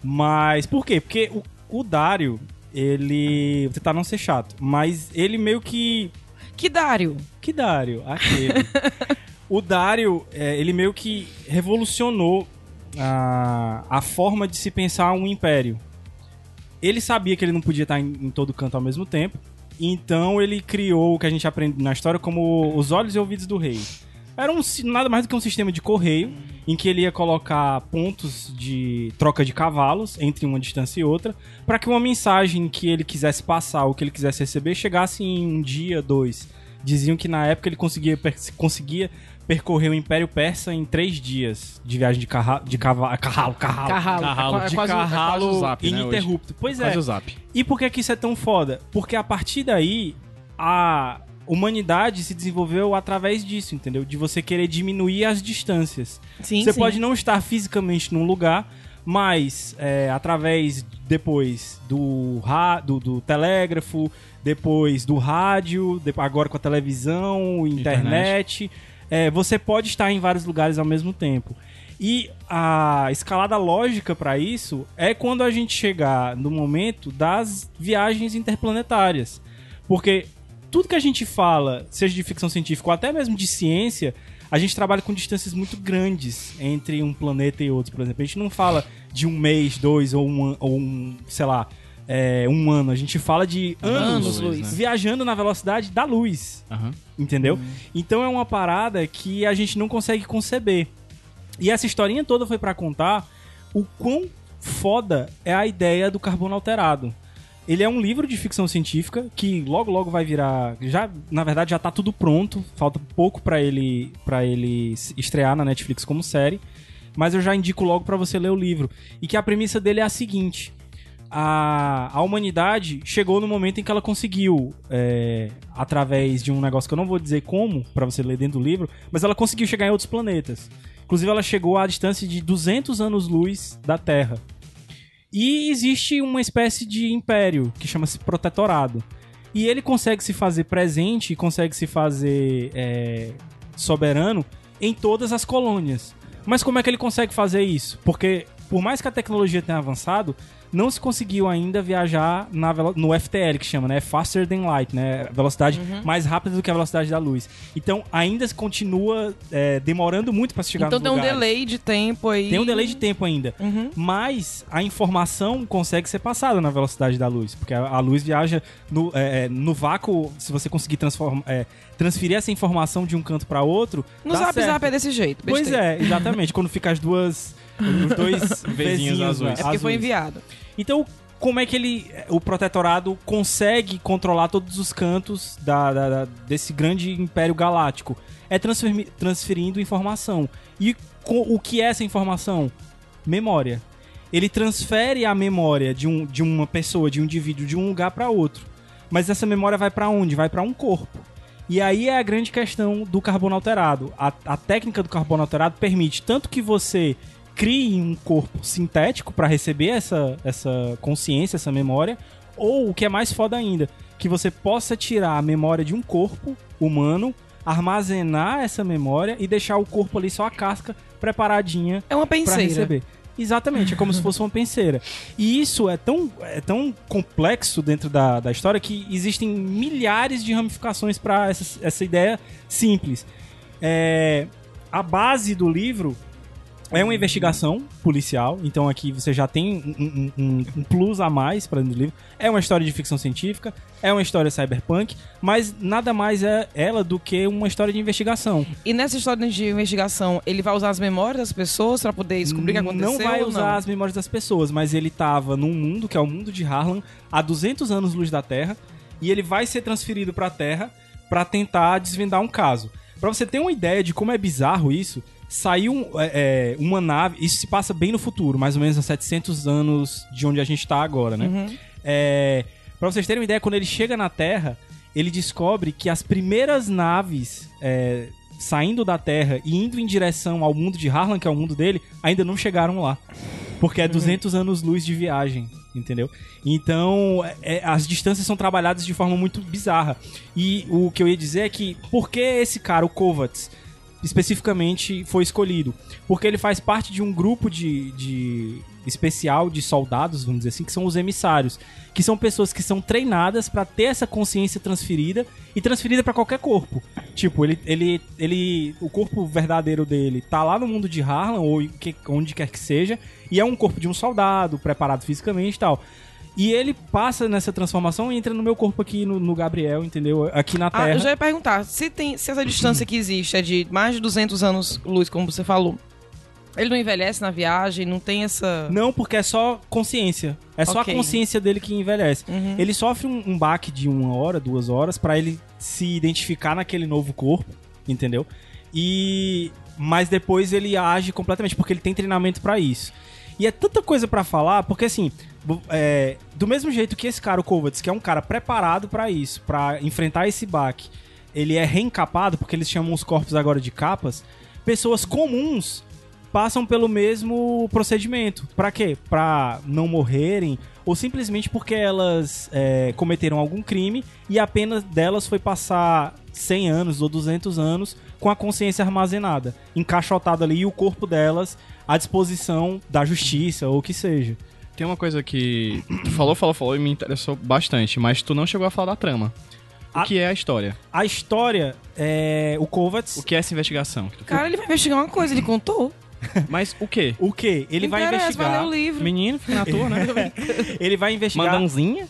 Mas por quê? Porque o, o Dário, ele. Vou tentar não ser chato, mas ele meio que Que Dário? que Dário? Aquele. o Dário, é, ele meio que revolucionou a, a forma de se pensar um império. Ele sabia que ele não podia estar em, em todo canto ao mesmo tempo, então ele criou o que a gente aprende na história como os olhos e ouvidos do rei. Era um, nada mais do que um sistema de correio, em que ele ia colocar pontos de troca de cavalos entre uma distância e outra, para que uma mensagem que ele quisesse passar ou que ele quisesse receber chegasse em um dia, dois. diziam que na época ele conseguia, per- conseguia percorrer o Império Persa em três dias de viagem de, carra, de cava, carralo, carralo, Carralo. Carralo. É, de quase, é carralo o Zap, né, ininterrupto. Pois é. Zap. E por que, que isso é tão foda? Porque a partir daí, a humanidade se desenvolveu através disso, entendeu? De você querer diminuir as distâncias. Sim, você sim. pode não estar fisicamente num lugar, mas é, através depois do, do, do telégrafo, depois do rádio, agora com a televisão, internet, é, você pode estar em vários lugares ao mesmo tempo. E a escalada lógica para isso é quando a gente chegar no momento das viagens interplanetárias. Porque tudo que a gente fala, seja de ficção científica ou até mesmo de ciência, a gente trabalha com distâncias muito grandes entre um planeta e outro, por exemplo. A gente não fala de um mês, dois ou um, ou um sei lá, é, um ano. A gente fala de anos, Anos-luz. viajando na velocidade da luz. Aham. Entendeu? Então é uma parada que a gente não consegue conceber. E essa historinha toda foi pra contar o quão foda é a ideia do carbono alterado. Ele é um livro de ficção científica que logo logo vai virar, já na verdade já tá tudo pronto, falta pouco pra ele para ele estrear na Netflix como série, mas eu já indico logo pra você ler o livro. E que a premissa dele é a seguinte: a, a humanidade chegou no momento em que ela conseguiu, é, através de um negócio que eu não vou dizer como, pra você ler dentro do livro, mas ela conseguiu chegar em outros planetas. Inclusive, ela chegou à distância de 200 anos-luz da Terra. E existe uma espécie de império que chama-se Protetorado. E ele consegue se fazer presente, consegue se fazer é, soberano em todas as colônias. Mas como é que ele consegue fazer isso? Porque, por mais que a tecnologia tenha avançado, não se conseguiu ainda viajar na no FTL, que chama, né? Faster than light, né? Velocidade mais rápida do que a velocidade da luz. Então, ainda se continua é, demorando muito para se chegar Então tem um lugares. delay de tempo aí. Tem um delay de tempo ainda. Uhum. Mas a informação consegue ser passada na velocidade da luz. Porque a, a luz viaja no, é, é, no vácuo. Se você conseguir transform- é, transferir essa informação de um canto para outro. No Zap certo. Zap é desse jeito. Pois besteira. é, exatamente. quando fica as duas. Os dois vezinhos azuis. né, É porque foi azuis. enviado. Então, como é que ele, o protetorado consegue controlar todos os cantos da, da- da- desse grande império galáctico? É transferindo informação. E co- o que é essa informação? Memória. Ele transfere a memória de, um, de uma pessoa, de um indivíduo, de um lugar para outro. Mas essa memória vai para onde? Vai para um corpo. E aí é a grande questão do carbono alterado. A, a técnica do carbono alterado permite tanto que você crie um corpo sintético para receber essa, essa consciência, essa memória, ou o que é mais foda ainda, que você possa tirar a memória de um corpo humano, armazenar essa memória e deixar o corpo ali só a casca preparadinha É uma penseira. receber. Exatamente, é como se fosse uma penseira. E isso é tão, é tão complexo dentro da, da história que existem milhares de ramificações para essa, essa ideia simples. É, a base do livro é uma investigação policial, então aqui você já tem um, um- um- plus a mais para dentro do livro. É uma história de ficção científica, é uma história cyberpunk, mas nada mais é ela do que uma história de investigação. E nessa história de investigação, ele vai usar as memórias das pessoas pra poder descobrir o que aconteceu? Não vai usar não? as memórias das pessoas, mas ele tava num mundo que é o mundo de Harlan, há 200 anos luz da Terra, e ele vai ser transferido pra Terra pra tentar desvendar um caso. Pra você ter uma ideia de como é bizarro isso, saiu é, é, uma nave, isso se passa bem no futuro, mais ou menos a 700 anos de onde a gente tá agora, né? Uhum. É, pra vocês terem uma ideia, quando ele chega na Terra, ele descobre que as primeiras naves é, saindo da Terra e indo em direção ao mundo de Harlan, que é o mundo dele, ainda não chegaram lá. Porque é 200 anos-luz de viagem, entendeu? Então, é- as distâncias são trabalhadas de forma muito bizarra. E o que eu ia dizer é que, por que esse cara, o Kovacs, especificamente foi escolhido? Porque ele faz parte de um grupo de, de especial de soldados, vamos dizer assim, que são os emissários, que são pessoas que são treinadas pra ter essa consciência transferida e transferida pra qualquer corpo. Tipo, ele, ele, ele, o corpo verdadeiro dele tá lá no mundo de Harlan ou que- onde quer que seja, e é um corpo de um soldado preparado fisicamente e tal. E ele passa nessa transformação e entra no meu corpo aqui, no, no Gabriel, entendeu? Aqui na Terra. Ah, eu já ia perguntar, se, tem, se essa distância que existe é de mais de 200 anos luz, como você falou, Ele não envelhece na viagem, não tem essa. Não, porque é só consciência. É só Ok. a consciência dele que envelhece. Uhum. Ele sofre um, um baque de uma hora, duas horas, pra ele se identificar naquele novo corpo, entendeu? E mas depois ele age completamente porque ele tem treinamento pra isso. E é tanta coisa pra falar, porque assim, é, do mesmo jeito que esse cara, o Kovacs, que é um cara preparado pra isso, pra enfrentar esse baque, ele é reencapado, porque eles chamam os corpos agora de capas, pessoas comuns passam pelo mesmo procedimento. Pra quê? Pra não morrerem ou simplesmente porque elas é, cometeram algum crime e a pena delas foi passar 100 anos ou 200 anos com a consciência armazenada, encaixotada ali e o corpo delas à disposição da justiça ou o que seja. Tem uma coisa que tu falou, falou, falou e me interessou bastante, mas tu não chegou a falar da trama. O A- que é a história? A história é o Kovacs. O que é essa investigação? Cara, ele vai investigar uma coisa, ele contou. Mas o quê? O que? Ele vai Interessa, investigar. Vai ler o livro. Menino, fica na tua, né? Ele vai investigar. Mandãozinha?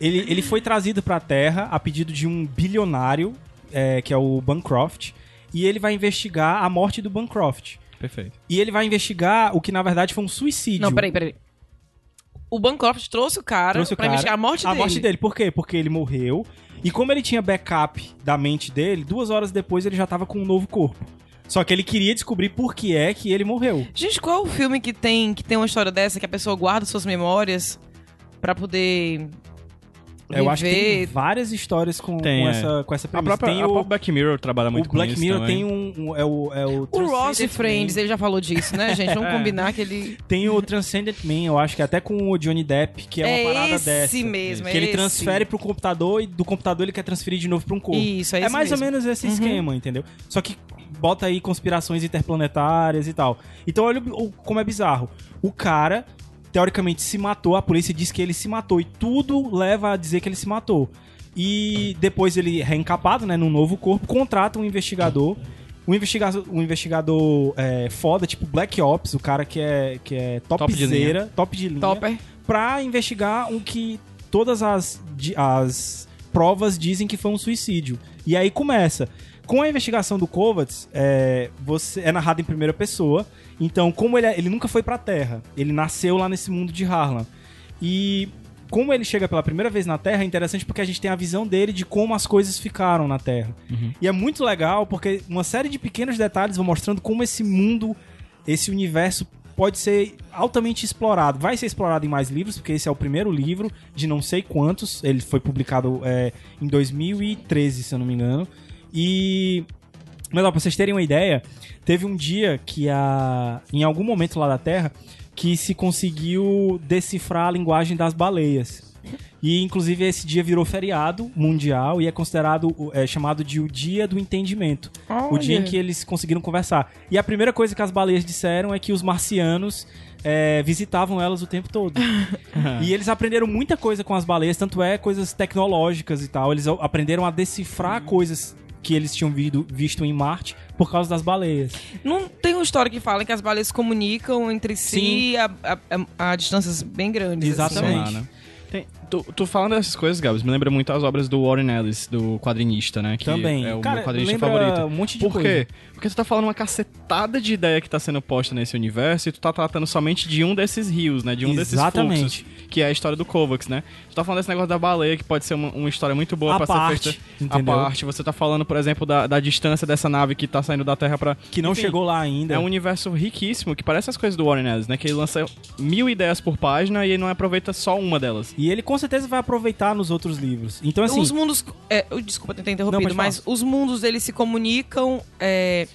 Ele, ele foi trazido pra Terra a pedido de um bilionário, é, que é o Bancroft, e ele vai investigar a morte do Bancroft. Perfeito. E ele vai investigar o que na verdade foi um suicídio. Não, peraí, peraí. O Bancroft trouxe o cara Trouxe o pra cara, investigar a morte a dele. morte dele. Por quê? Porque ele morreu. E como ele tinha backup da mente dele, duas horas depois ele já tava com um novo corpo. Só que ele queria descobrir por que é que ele morreu. Gente, qual é o filme que tem, que tem uma história dessa, que a pessoa guarda suas memórias pra poder. Eu acho que tem várias histórias com, Tem, com é. essa, com essa A premissa. própria, tem a o, própria Black Mirror trabalha muito o Black com isso Mirror também. tem um, um- é o é o, O Ross Transcendent Friends, Man. ele já falou disso, né, gente? Vamos combinar que ele. Tem o Transcendent Man, eu acho que até com o Johnny Depp, que é uma É parada esse dessa. mesmo, que é ele esse. transfere pro computador e do computador ele quer transferir de novo pra um corpo. Isso, é é mais mesmo. ou menos esse Uhum. esquema, entendeu? Só que bota aí conspirações interplanetárias e tal. Então olha o- como é bizarro. O cara, teoricamente, se matou, a polícia diz que ele se matou, e tudo leva a dizer que ele se matou. E depois ele, reencapado, né, num novo corpo, contrata um investigador. Um investigador, um investigador é, foda, tipo Black Ops, o cara que é, que é Top de topzera, top de linha Topper. pra investigar o que todas as, as provas dizem que foi um suicídio. E aí começa. Com a investigação do Kovacs, é, você é narrado em primeira pessoa. Então, como ele, é- ele nunca foi pra Terra, ele nasceu lá nesse mundo de Harlan. E como ele chega pela primeira vez na Terra, é interessante porque a gente tem a visão dele de como as coisas ficaram na Terra. E é muito legal porque uma série de pequenos detalhes vão mostrando como esse mundo, esse universo pode ser altamente explorado. Vai ser explorado em mais livros, porque esse é o primeiro livro de não sei quantos. Ele foi publicado é, em 2013, se eu não me engano. E. Mas ó, pra vocês terem uma ideia, teve um dia que a. Em algum momento lá da Terra, que se conseguiu decifrar a linguagem das baleias. E inclusive esse dia virou feriado mundial e é considerado é chamado de o dia do entendimento. O dia em que eles conseguiram conversar. E a primeira coisa que as baleias disseram é que os marcianos é, visitavam elas o tempo todo. e eles aprenderam muita coisa com as baleias, tanto é coisas tecnológicas e tal. Eles aprenderam a decifrar coisas que eles tinham vido- visto em Marte por causa das baleias. Não tem uma história que fala que as baleias se comunicam entre si a, a, a- a distâncias bem grandes. assim, Exatamente. né? Tem- tu, tu falando dessas coisas, Gabs, me lembra muito as obras do Warren Ellis, do quadrinista, né? Que Também. É o Cara, meu quadrinista favorito. um monte de Por coisa. quê? Porque tu tá falando uma cacetada de ideia que tá sendo posta nesse universo e tu tá tratando somente de um desses rios, né? De um Exatamente. desses fluxos, que é a história do Kovacs, né? Tu tá falando desse negócio da baleia, que pode ser uma, uma história muito boa A pra parte, ser feita entendeu? à parte. Você tá falando, por exemplo, da, da distância dessa nave que tá saindo da Terra pra... Que não Enfim, chegou lá ainda. É um universo riquíssimo, que parece as coisas do Warren Ellis, né? Que ele lança mil ideias por página e ele não aproveita só uma delas. E ele com certeza vai aproveitar nos outros livros. Então, assim. os mundos. É, eu- desculpa ter interrompido, pode falar. mas os mundos eles se comunicam. é,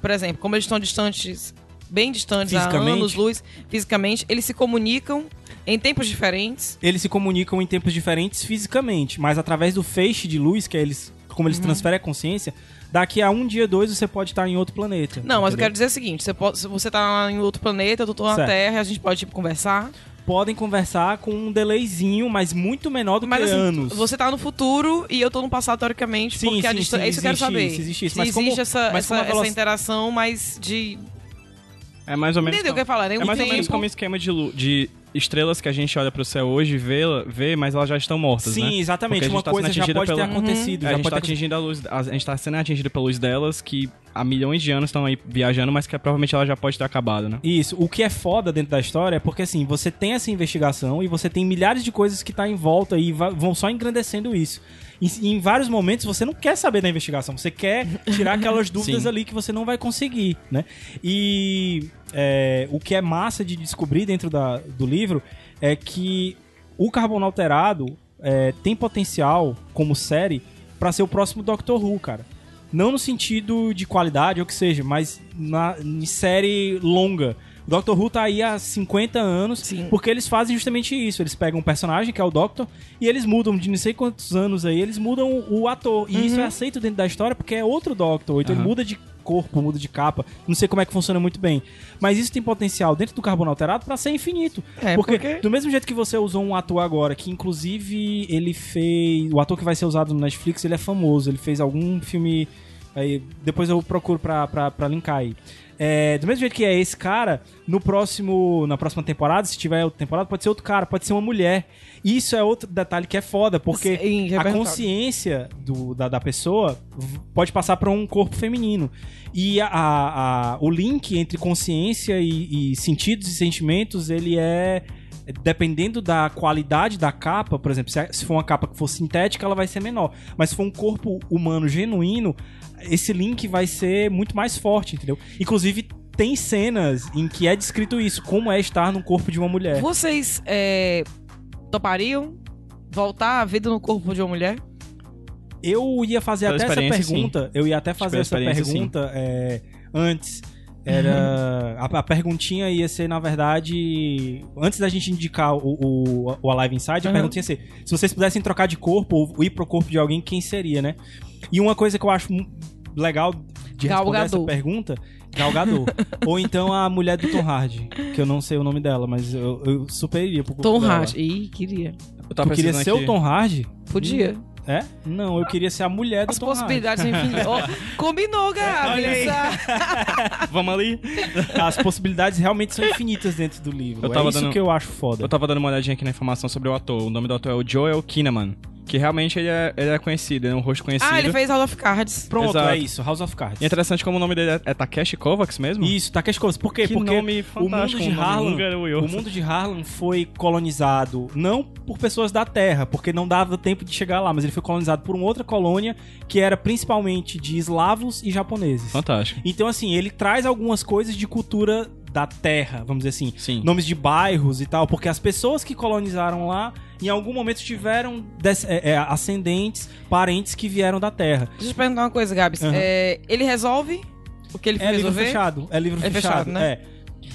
por exemplo, como eles estão distantes, bem distantes há anos, luz, fisicamente, eles se comunicam em tempos diferentes. eles se comunicam em tempos diferentes fisicamente, mas através do feixe de luz, que é eles, como Uhum. eles transferem a consciência, daqui a um dia, dois, você pode estar em outro planeta. Não, mas eu entendeu? quero dizer o seguinte: você, pode, você tá lá em outro planeta, eu tô na. Terra, a gente pode tipo, conversar. Podem conversar com um delayzinho, mas muito menor do Mas que assim, anos. você tá no futuro e eu tô no passado, teoricamente, Sim, porque a sim, distância. sim, é isso que eu quero existe saber. isso, existe isso. Mas existe como- essa, essa, a veloc- essa interação mais de. É mais ou menos... Entendeu o que eu ia falar, né? É Um mais ou menos tempo- como esquema de, de estrelas que a gente olha pro céu hoje e vê, vê mas elas já estão mortas, Sim, né? exatamente. Uma tá coisa já pode ter pela- acontecido. É, a já gente pode tá ter atingindo a luz, a gente tá sendo atingido pela luz delas, que há milhões de anos estão aí viajando, mas que provavelmente ela já pode ter acabado, né? Isso. O que é foda dentro da história é porque, assim, você tem essa investigação e você tem milhares de coisas que tá em volta e vão só engrandecendo isso. E, em vários momentos você não quer saber da investigação, você quer tirar aquelas dúvidas ali que você não vai conseguir, né? E é, o que é massa de descobrir dentro da- do livro é que o Carbono Alterado é, tem potencial como série pra ser o próximo Doctor Who, cara. Não no sentido de qualidade ou que seja, mas na em série longa. O Doctor Who tá aí há 50 anos, Sim. porque eles fazem justamente isso. Eles pegam um personagem, que é o Doctor, e eles mudam de não sei quantos anos aí, eles mudam o ator. E isso é aceito dentro da história porque é outro Doctor. Então ele Aham. muda de corpo, muda de capa. Não sei como é que funciona muito bem. Mas isso tem potencial dentro do carbono alterado pra ser infinito. É, porque, porque- do mesmo jeito que você usou um ator agora, que inclusive ele fez. O ator que vai ser usado no Netflix, ele é famoso. Ele fez algum filme. Aí, depois eu procuro pra, pra, pra linkar aí. É, do mesmo jeito que é esse cara, no próximo, na próxima temporada, se tiver outra temporada, pode ser outro cara, pode ser uma mulher. E Isso é outro detalhe que é foda, porque Sim, a consciência do- da, da pessoa pode passar para um corpo feminino. E a- a- a- o link entre consciência e, e sentidos e sentimentos, ele é. Dependendo da qualidade da capa, por exemplo, se for uma capa que for sintética, ela vai ser menor. Mas se for um corpo humano genuíno, esse link vai ser muito mais forte, entendeu? Inclusive, tem cenas em que é descrito isso, como é estar no corpo de uma mulher. Vocês é, topariam voltar a vida no corpo de uma mulher? Eu ia fazer Pela até essa pergunta. Eu ia até fazer essa sim. pergunta é, antes. Era. A, a perguntinha ia ser, na verdade. Antes da gente indicar o, o, o Alive Inside, a Uhum. pergunta ia ser: se vocês pudessem trocar de corpo ou ir pro corpo de alguém, quem seria, né? E uma coisa que eu acho legal de responder essa pergunta. Gal Gadot. ou então a mulher do Tom Hardy, que eu não sei o nome dela, mas eu, eu super iria pro Tom. Hardy. Ih, queria. Eu Tu queria ser aqui. o Tom Hardy? Podia. É? Não, eu queria ser a mulher do As Tom Hardy. possibilidades são infinitas. Ó, combinou, Gabi. Vamos ali? As possibilidades realmente são infinitas dentro do livro. Eu tava é isso dando- que eu acho foda. Eu tava dando uma olhadinha aqui na informação sobre o ator. O nome do ator é o Joel Kinnaman. Que realmente ele é, ele é conhecido, é um rosto conhecido. Ah, ele fez House of Cards. Pronto, Exato. é isso. House of Cards. E é interessante como o nome dele é, é Takeshi Kovacs mesmo? Isso, Takeshi Kovacs. Por quê? Que Porque nome o mundo de um Harlem, e o mundo de Harlem foi colonizado não por pessoas da Terra, porque não dava tempo de chegar lá, mas ele foi colonizado por uma outra colônia que era principalmente de eslavos e japoneses. Fantástico. Então, assim, ele traz algumas coisas de cultura da terra, vamos dizer assim. Sim. Nomes de bairros e tal, porque as pessoas que colonizaram lá, em algum momento tiveram é, é, ascendentes, parentes que vieram da terra. Deixa eu te perguntar uma coisa, Gabs. Aham. É, ele resolve o que ele É livro resolver? fechado. É livro É fechado, fechado, né? É.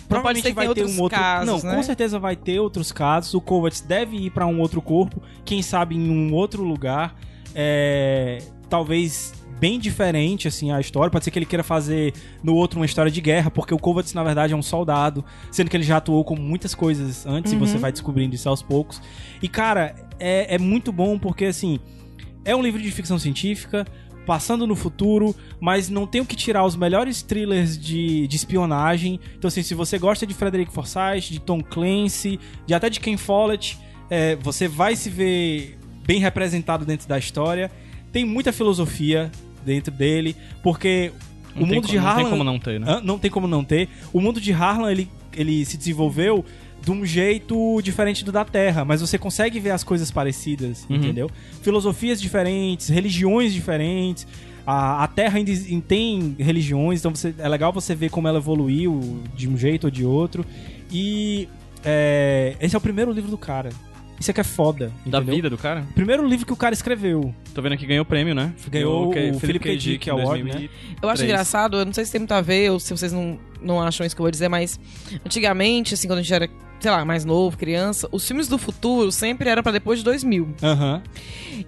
Não pode ser que vai ter um outro. casos, não, né? com certeza vai ter outros casos. O Kovacs deve ir pra um outro corpo, quem sabe em um outro lugar. É, talvez bem diferente assim a história. Pode ser que ele queira fazer no outro uma história de guerra, porque o Kovacs na verdade é um soldado, sendo que ele já atuou com muitas coisas antes e Uhum. você vai descobrindo isso aos poucos. E cara, é, é muito bom porque assim é um livro de ficção científica. Passando no futuro, mas não tenho que tirar os melhores thrillers de, de espionagem. Então, assim, se você gosta de Frederick Forsyth, de Tom Clancy, de até de Ken Follett, é, você vai se ver bem representado dentro da história. Tem muita filosofia dentro dele, porque Não o mundo de Não Harlan tem como não ter, né? Não tem como não ter. O mundo de Harlan, ele, ele se desenvolveu de um jeito diferente do da Terra, mas você consegue ver as coisas parecidas, Uhum. entendeu? Filosofias diferentes, religiões diferentes. A, a Terra ainda em- tem religiões, então você- é legal você ver como ela evoluiu de um jeito ou de outro. E é, esse é o primeiro livro do cara. Isso aqui é foda. Da entendeu? vida do cara? Primeiro livro que o cara escreveu. Tô vendo aqui ganhou o prêmio, né? Ganhou que- o Philip K. Dick Award, 2000 né? Eu acho engraçado, eu não sei se tem muito a ver ou se vocês não, não acham isso que eu vou dizer, mas antigamente, assim, quando a gente era, sei lá, mais novo, criança, os filmes do futuro sempre eram pra depois de 2000. Aham.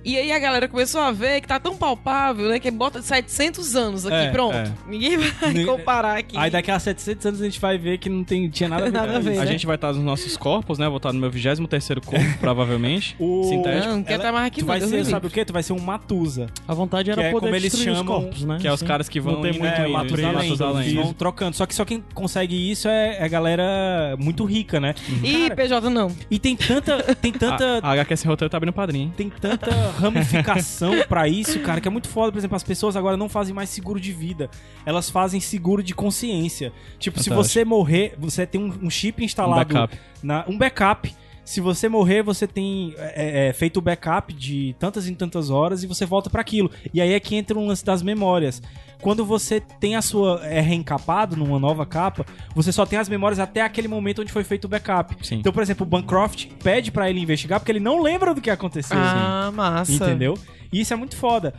E aí a galera começou a ver que tá tão palpável, né, que bota 700 anos aqui, É, pronto. é. Ninguém vai comparar aqui. Aí daqui a 700 anos a gente vai ver que não tem, tinha nada a ver, Nada a ver, isso. A né? gente vai estar nos nossos corpos, né? Vou estar no meu 23º corpo, provavelmente. O... Sintético. Não, não quero Ela- estar mais aqui tu não, vai ser, sabe o quê? Tu vai ser um Matusa. A vontade era Que é poder como eles destruir os chamam, corpos, né? que é os Sim. caras que vão Não tem indo muito é, Matusalém. Eles vão trocando. Só que só quem consegue isso é a galera muito rica, né? Ih, PJ não. E tem tanta. Tem tanta. A, a HQ Sem Roteiro tá abrindo padrinho. Tem tanta ramificação pra isso, cara, que é muito foda. Por exemplo, as pessoas agora não fazem mais seguro de vida. Elas fazem seguro de consciência. Tipo, se Fantástico. você morrer, você tem um, um chip instalado. Um backup. Na, um backup. Se você morrer, você tem é, é, feito o backup de tantas e tantas horas e você volta pra aquilo. E aí é que entra um lance das memórias. Quando você tem a sua. é reencapado numa nova capa, você só tem as memórias até aquele momento onde foi feito o backup. Sim. Então, por exemplo, o Bancroft pede pra ele investigar porque ele não lembra do que aconteceu. Ah, massa. Entendeu? E isso é muito foda.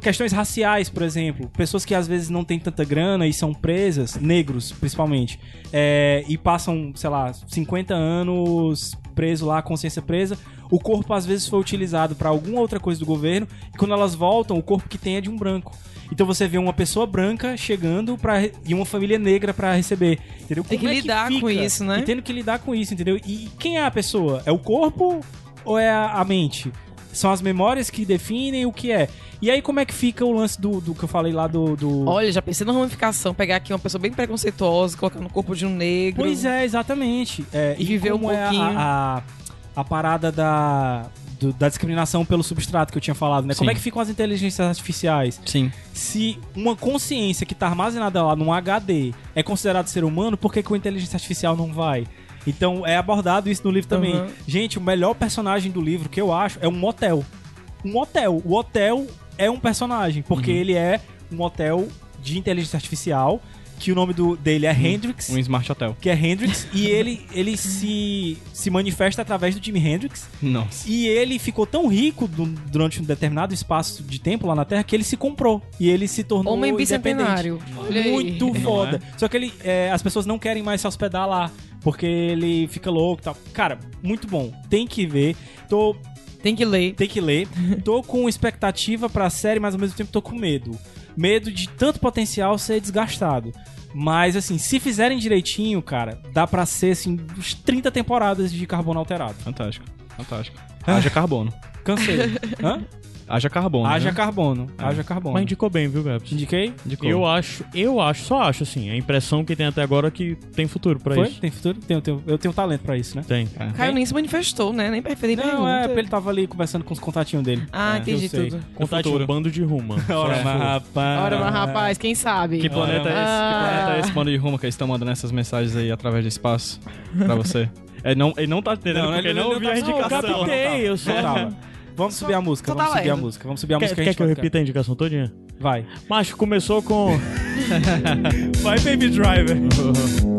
Questões raciais, por exemplo. Pessoas que às vezes não têm tanta grana e são presas, negros principalmente, é, e passam, sei lá, 50 anos preso lá, consciência presa. O corpo às vezes foi utilizado pra alguma outra coisa do governo, e quando elas voltam, o corpo que tem é de um branco. Então você vê uma pessoa branca chegando pra, e uma família negra pra receber. Entendeu? Tem Como que é lidar com fica? isso, né? E tendo que lidar com isso, entendeu? E quem é a pessoa? É o corpo ou é a, a mente? São as memórias que definem o que é. E aí, como é que fica o lance do, do que eu falei lá do. do- Olha, já pensei na ramificação, pegar aqui uma pessoa bem preconceituosa, colocar no corpo de um negro. Pois é, exatamente. É, E viver um como é a- pouquinho. a, a, parada da, do- da discriminação pelo substrato que eu tinha falado, né? Como Sim. é que ficam as inteligências artificiais? Sim. Se uma consciência que tá armazenada lá num HD é considerado ser humano, por que, que uma inteligência artificial não vai? Então é abordado isso no livro também. Uhum. Gente, o melhor personagem do livro que eu acho é um hotel. Um hotel. O hotel é um personagem, porque Uhum. ele é um hotel de inteligência artificial, que o nome do, dele é Hendrix Um Smart Hotel. que é Hendrix, e ele, ele se, se manifesta através do Jimi Hendrix. Nossa. E ele ficou tão rico du- durante um determinado espaço de tempo lá na Terra que ele se comprou. E ele se tornou Homem independente. bicentenário. Muito foda. Só que ele, é, as pessoas não querem mais se hospedar lá. Porque ele fica louco e tal. Cara, muito bom. Tem que ver. Tô Tem que ler. tem que ler. Tô com expectativa pra série, mas ao mesmo tempo tô com medo. Medo de tanto potencial ser desgastado. Mas, assim, se fizerem direitinho, cara, dá pra ser, assim, uns 30 temporadas de carbono alterado. Fantástico. Fantástico. Haja carbono. Cansei. Hã? Haja carbono. Haja né? carbono. Haja carbono. Mas indicou bem, viu, Gabs? Indiquei? Indicou. Eu acho, eu acho, só acho, assim, a impressão que tem até agora é que tem futuro pra Foi? isso. Tem futuro? Tenho, tenho, eu tenho talento pra isso, né? Tem. É. Caio nem se manifestou, né? Nem perfeito, nem Não, pergunta. é, porque ele tava ali conversando com os contatinhos dele. Ah, É, entendi eu tudo. Contate um bando de ruma. Ora, mas rapaz. Ora, mas rapaz, quem sabe? Que planeta é esse? Que Ah. planeta é esse bando de rumo que eles estão mandando essas mensagens aí através do espaço pra você? Ele não, ele não tá entendendo porque ele não ouviu a tá- indicação. Não, eu captei, eu só tava. Vamos subir a música, só vamos tá subir a lendo. música. Vamos subir a Quer, música. a quer gente que eu vai repita a indicação todinha? Vai. Macho, começou com... Vai, Baby Driver.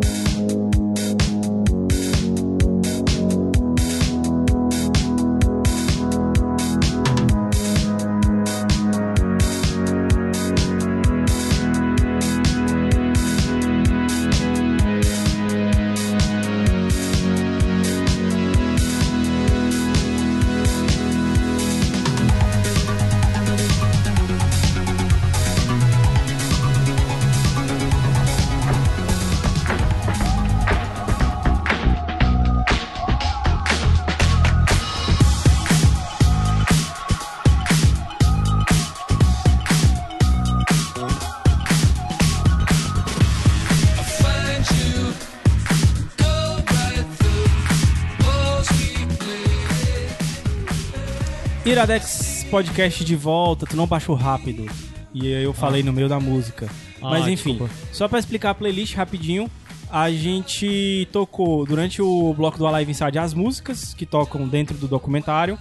Podcast de volta, tu não baixou rápido. E aí eu falei no meio da música. Ah, Mas enfim, desculpa. só pra explicar a playlist rapidinho, a gente tocou durante o bloco do Alive Inside as músicas que tocam dentro do documentário.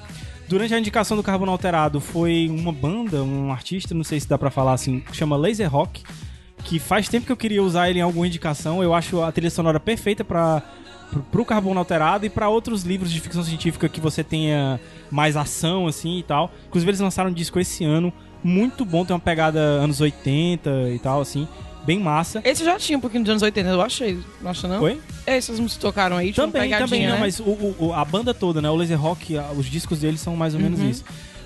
Durante a indicação do Carbono Alterado foi uma banda, um artista, não sei se dá pra falar assim, que chama Laser Rock, que faz tempo que eu queria usar ele em alguma indicação. Eu acho a trilha sonora perfeita para pro, pro Carbono Alterado e pra outros livros de ficção científica que você tenha mais ação assim e tal. Inclusive eles lançaram um disco esse ano, muito bom, tem uma pegada anos 80 e tal assim, bem massa. Esse já tinha um pouquinho dos anos 80, eu achei. Não acha, não? Oi? Essas músicas que tocaram aí, Também, também, não, né? mas o, o- o- a banda toda, né? O Laser Rock, os discos deles são mais ou menos Uhum. isso.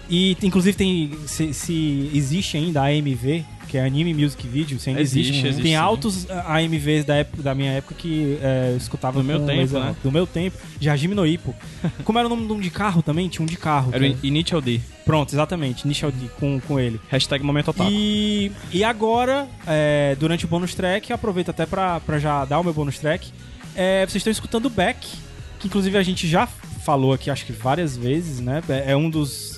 E inclusive tem. Se, se existe ainda a AMV, que é Anime Music Video, se ainda Existe, existe. existe, tem altos ah, AMVs da, época, da minha época que é, eu escutava Do meu tempo, Laser né? Do meu tempo. De Hajime no Ippo. Como era o nome de um de carro também? Tinha um de carro. Era o Initial D. Pronto, exatamente. Initial D com, com ele. Hashtag Momento Otaku. E, e agora, é, durante o bônus track, aproveito até pra, pra já dar o meu bônus track. é, vocês estão escutando o Beck, que inclusive a gente já falou aqui, acho que várias vezes, né? É um dos.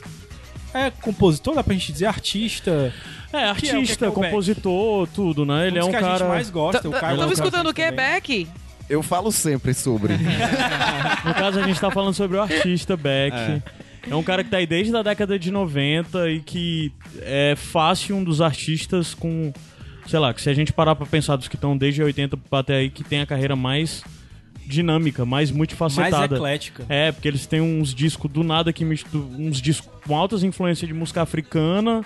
É compositor, dá pra gente dizer, artista. É, é o artista, é o Beck? compositor, tudo, né? Ele é um que a gente cara. mais gosta. o Caio Tava gosta escutando o bastante que, também. Beck? Eu falo sempre sobre. No caso, a gente tá falando sobre o artista Beck. É. um cara que tá aí desde a década de 90 e que é fácil um dos artistas com. Sei lá, que se a gente parar pra pensar dos que estão desde 80 até aí, que tem a carreira mais dinâmica, mais Mais multifacetada. eclética. É, porque eles têm uns discos do nada que misturam uns discos com altas influências de música africana,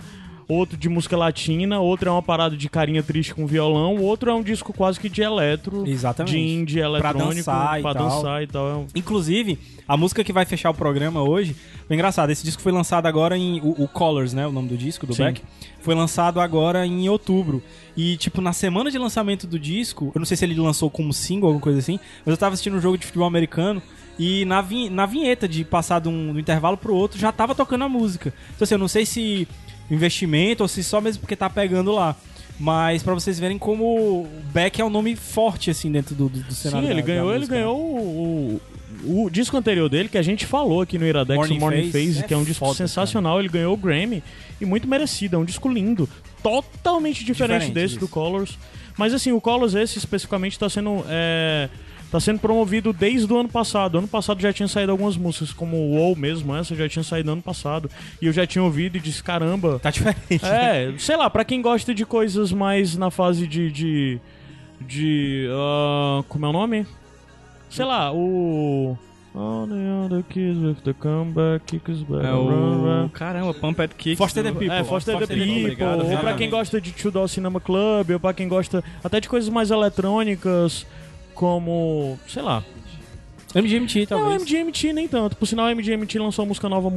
outro de música latina, outro é uma parada de carinha triste com violão, outro é um disco quase que de eletro, Exatamente. de indie eletrônico, dançar e pra tal. dançar e tal. É Inclusive, a música que vai fechar o programa hoje. Foi engraçado, esse disco foi lançado agora em. O, o Colors, né? O nome do disco, do Sim. Beck. Foi lançado agora em outubro. E, tipo, na semana de lançamento do disco, eu não sei se ele lançou como single ou alguma coisa assim, mas eu tava assistindo um jogo de futebol americano. E na, vin- na vinheta de passar de um, de um intervalo pro outro, já tava tocando a música. Então, assim, eu não sei se investimento ou se só mesmo porque tá pegando lá. Mas pra vocês verem como o Beck é um nome forte, assim, dentro do, do, do cenário Sim, ele da- da ganhou, ele música. ganhou o, o, o disco anterior dele, que a gente falou aqui no Iradex, Morning Morning Phase, Phase, é que é um disco foda, sensacional. Ele ganhou o Grammy e muito merecido. É um disco lindo. Totalmente diferente, Diferente desse do Colors. Mas assim, o Colors esse especificamente tá sendo. É, Tá sendo promovido desde o ano passado. Ano passado já tinha saído algumas músicas, como o WoW mesmo, essa já tinha saído ano passado. E eu já tinha ouvido e disse, caramba, Tá diferente. é, sei lá, pra quem gosta de coisas mais na fase de. de. de, ah, como é o nome? Sei lá, o. All the other kids with the comeback, kick us back, É o. Caramba, Pumped Kicks. Foster the People. É, Foster the Foster the People, Obrigado, ou pra quem gosta de Two Door Cinema Club, ou pra quem gosta até de coisas mais eletrônicas, como, sei lá, MGMT, não, talvez. MGMT nem tanto. Por sinal, a MGMT lançou uma música nova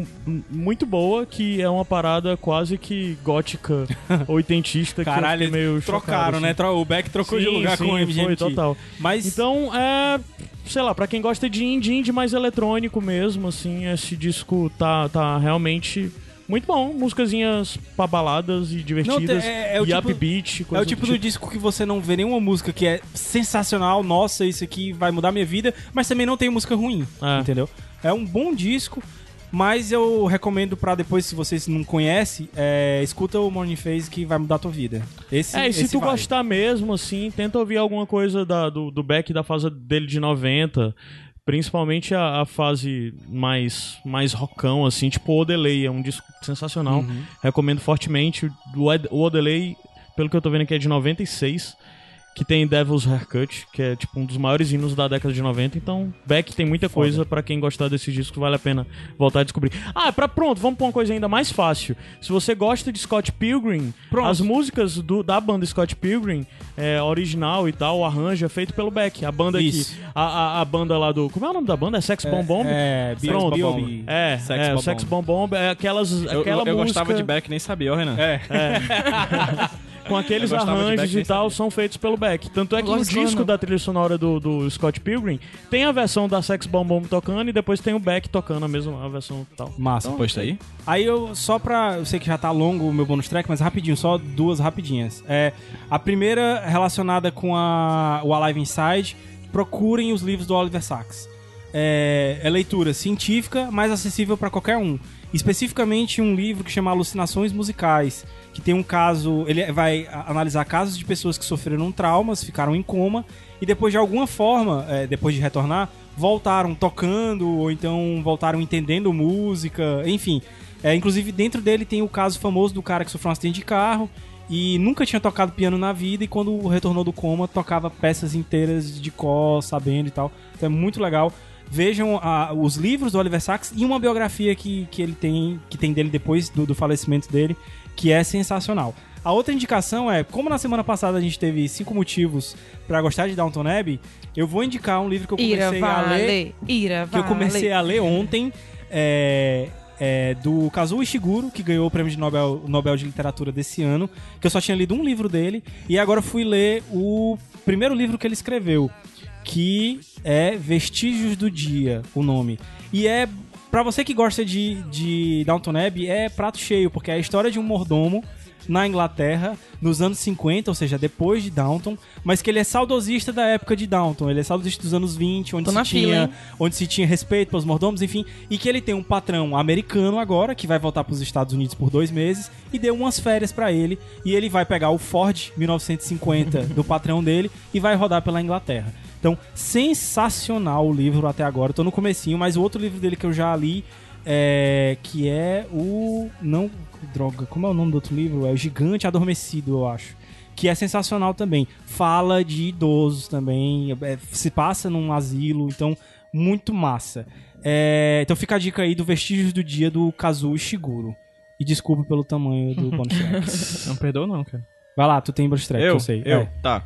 muito boa, que é uma parada quase que gótica, oitentista, que Caralho, fiquei meio trocaram, chocado, né? assim. Tro- O Beck trocou de Sim, lugar sim, com o MGMT. Foi, total. Mas Então, é. Sei lá, pra quem gosta de indie, indie mais eletrônico mesmo, assim, esse disco tá, tá realmente muito bom. Musicazinhas pra baladas e divertidas. é- é o e tipo- upbeat, é o tipo do do disco que você não vê nenhuma música que é sensacional, nossa, isso aqui vai mudar minha vida, mas também não tem música ruim, É. entendeu? É um bom disco, mas eu recomendo pra depois, se vocês não conhecem, é, escuta o Morning Phase que vai mudar a tua vida. Esse, É, e se tu vai. gostar mesmo, assim, tenta ouvir alguma coisa da- do, do Beck da fase dele de 90. Principalmente a, a fase mais, mais rockão, assim, tipo o Odelay, é um disco sensacional. Uhum. Recomendo fortemente. O, o Odelay, pelo que eu tô vendo aqui, é de 96. Que tem Devil's Haircut, que é tipo um dos maiores hinos da década de 90. Então, Beck tem muita coisa pra quem gostar desse disco, vale a pena voltar a descobrir. Ah, pra pronto, vamos pra uma coisa ainda mais fácil. Se você gosta de Scott Pilgrim, Pronto. as músicas do- da banda Scott Pilgrim, é, original e tal, o arranjo é feito pelo Beck. A banda Isso. que. A, a, a banda lá do. Como é o nome da banda? É Sex Bomb Bomb? É, Pronto. B.O.B. É, Sex é, o Bomb Sex Bomb. Bomb Bomb é aquelas. Eu, aquela eu, eu música gostava de Beck, nem sabia, ó, Renan. É. com aqueles arranjos e tal são feitos pelo Beck. Tanto é que no disco da trilha sonora do, do Scott Pilgrim tem a versão da Sex Bomb Bomb tocando e depois tem o Beck tocando a mesma a versão e tal. Massa. Posta aí. Aí eu, só pra. Eu sei que já tá longo o meu bonus track, mas rapidinho, só duas rapidinhas. É, a primeira relacionada com a, o Alive Inside, procurem os livros do Oliver Sacks. É, é leitura científica, mais acessível pra qualquer um. Especificamente um livro que chama Alucinações Musicais, que tem um caso. Ele vai a- analisar casos de pessoas que sofreram traumas, ficaram em coma, e depois de alguma forma, é, depois de retornar, voltaram tocando, ou então voltaram entendendo música, enfim. É, inclusive, dentro dele tem o caso famoso do cara que sofreu um acidente de carro e nunca tinha tocado piano na vida, e quando retornou do coma, tocava peças inteiras de cor, sabendo e tal. Então é muito legal. Vejam ah, os livros do Oliver Sacks e uma biografia que, que ele tem, que tem dele depois do, do falecimento dele, que é sensacional. A outra indicação é, como na semana passada a gente teve cinco motivos pra gostar de Downton Abbey, eu vou indicar um livro que eu Ira comecei a ler vale, ira que eu comecei a ler ontem é, é, do Kazuo Ishiguro, que ganhou o prêmio de Nobel, Nobel de Literatura desse ano, que eu só tinha lido um livro dele, e agora fui ler o primeiro livro que ele escreveu, que é Vestígios do Dia, o nome. E é, pra você que gosta de, de Downton Abbey, é prato cheio, porque é a história de um mordomo na Inglaterra nos anos 50, ou seja, depois de Downton, mas que ele é saudosista da época de Downton. Ele é saudosista dos anos 20, onde Tô se tinha, fila, onde se tinha respeito pelos mordomos, enfim, e que ele tem um patrão americano agora que vai voltar para os Estados Unidos por dois meses e deu umas férias para ele e ele vai pegar o Ford 1950 do patrão dele e vai rodar pela Inglaterra. Então, sensacional o livro até agora. Eu tô no comecinho, mas o outro livro dele que eu já li é que é o não droga, como é o nome do outro livro? É o Gigante Adormecido, eu acho. Que é sensacional também. Fala de idosos também, é, se passa num asilo, então muito massa. É, então fica a dica aí do Vestígios do Dia do Kazuo Ishiguro. E desculpa pelo tamanho do bonus track. Não perdoa não, cara. Vai lá, tu tem bonus track, eu, eu sei. Eu, É. tá.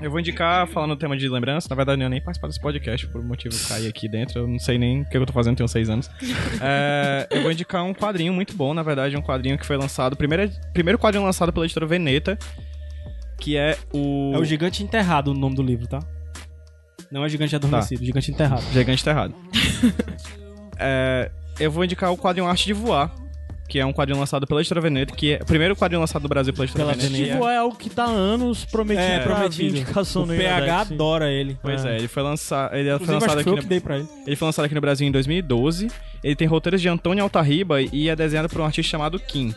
Eu vou indicar, falando do tema de lembrança, na verdade eu nem participar desse podcast, por motivo de cair aqui dentro, eu não sei nem o que eu tô fazendo, tenho seis anos. É, eu vou indicar um quadrinho muito bom, na verdade, um quadrinho que foi lançado, primeiro, primeiro quadrinho lançado pela editora Veneta, que é o... É o Gigante Enterrado o nome do livro, tá? Não é Gigante Adormecido, Gigante Enterrado. Gigante Terrado. É, eu vou indicar o quadrinho Arte de Voar, que é um quadrinho lançado pela editora Veneta, que é o primeiro quadrinho lançado do Brasil pela editora. Veneta. Tipo, é algo que tá há anos prometido É, pra prometido. indicação O no PH Iradex. adora ele. Pois é, ele foi lançado, ele foi Inclusive, lançado que aqui no... que dei pra ele. Ele foi lançado aqui no Brasil em 2012. Ele tem roteiros de Antônio Altarriba e é desenhado por um artista chamado Kim.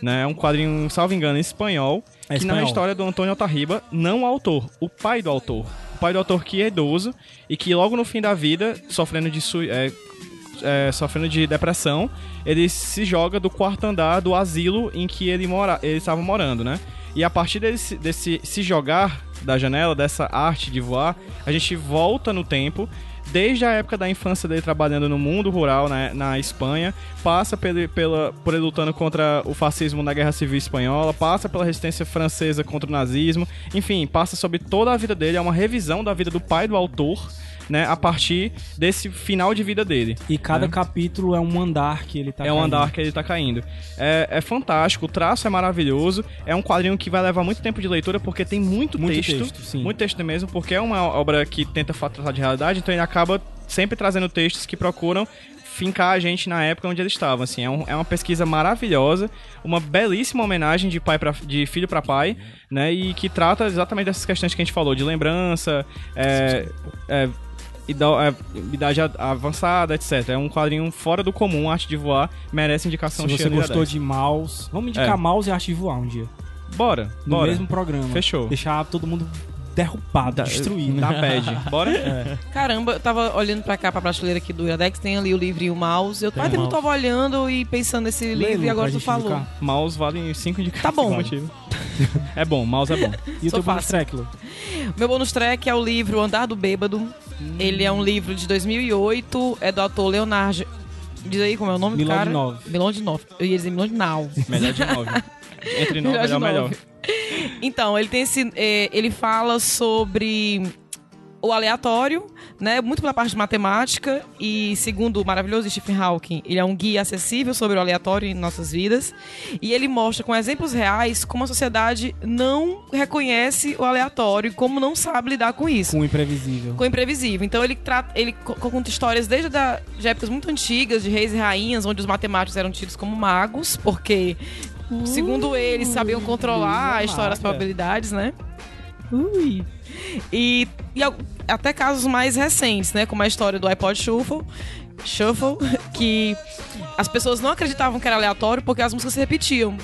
Né? É um quadrinho, salvo engano, em espanhol. É que é espanhol. história do Antônio Altarriba, não o autor, o pai do autor. O pai do autor que é idoso e que logo no fim da vida, sofrendo de, sui- é, é, sofrendo de depressão, ele se joga do quarto andar do asilo em que ele, mora, ele estava morando, né? E a partir desse, desse se jogar da janela, dessa arte de voar, a gente volta no tempo, desde a época da infância dele trabalhando no mundo rural né, na Espanha, passa pelo, pela, por ele lutando contra o fascismo na Guerra Civil Espanhola, passa pela resistência francesa contra o nazismo, enfim, passa sobre toda a vida dele, é uma revisão da vida do pai do autor, né, a partir desse final de vida dele. E cada É. capítulo é um andar que ele tá é um caindo. andar que ele tá caindo. É, é fantástico, o traço é maravilhoso. É um quadrinho que vai levar muito tempo de leitura porque tem muito, Muito texto. texto, sim. Muito texto mesmo, porque é uma obra que tenta tratar de realidade, então ele acaba sempre trazendo textos que procuram fincar a gente na época onde eles estavam. Assim, é, um- é uma pesquisa maravilhosa, uma belíssima homenagem de pai pra, de filho para pai, né? E que trata exatamente dessas questões que a gente falou, de lembrança, é, é, é, idade a- avançada, etc. É um quadrinho fora do comum, arte de voar, merece Se indicação você cheia de gostou 10. de mouse, vamos indicar É. mouse e arte de voar um dia. Bora, No bora. mesmo programa. Fechou. Deixar todo mundo derrubado, destruído. Na bad. Bora? Caramba, eu tava olhando pra cá, pra prateleira aqui do Iradex, tem ali o livro e o mouse. Eu Tem faz o tempo que eu mouse. tava olhando e pensando nesse Lê, livro e agora tu falou. indicar. Mouse vale 5 indicações. Tá bom. é bom, mouse é bom. E o teu bonus track, Lu? Meu bônus track é o livro Andar do Bêbado. Ele é um livro de 2008, é do autor Leonardo. Diz aí como é o nome do cara? de Nove. Milon de Nove. Eu ia dizer Milon de Nau. Melhor de 9. Entre 9, Melhor de melhor, nove. Então, ele tem esse. é, ele fala sobre o aleatório, né? Muito pela parte de matemática. E segundo o maravilhoso Stephen Hawking, ele é um guia acessível sobre o aleatório em nossas vidas. E ele mostra com exemplos reais como a sociedade não reconhece o aleatório e como não sabe lidar com isso Com o imprevisível. com o imprevisível. Então ele trata, ele co- conta histórias desde da, de épocas muito antigas, de reis e rainhas, onde os matemáticos eram tidos como magos, porque, segundo eles, sabiam controlar a história das probabilidades, né? Ui. E, e até casos mais recentes, né? Como a história do iPod Shuffle, Shuffle, que as pessoas não acreditavam que era aleatório porque as músicas se repetiam.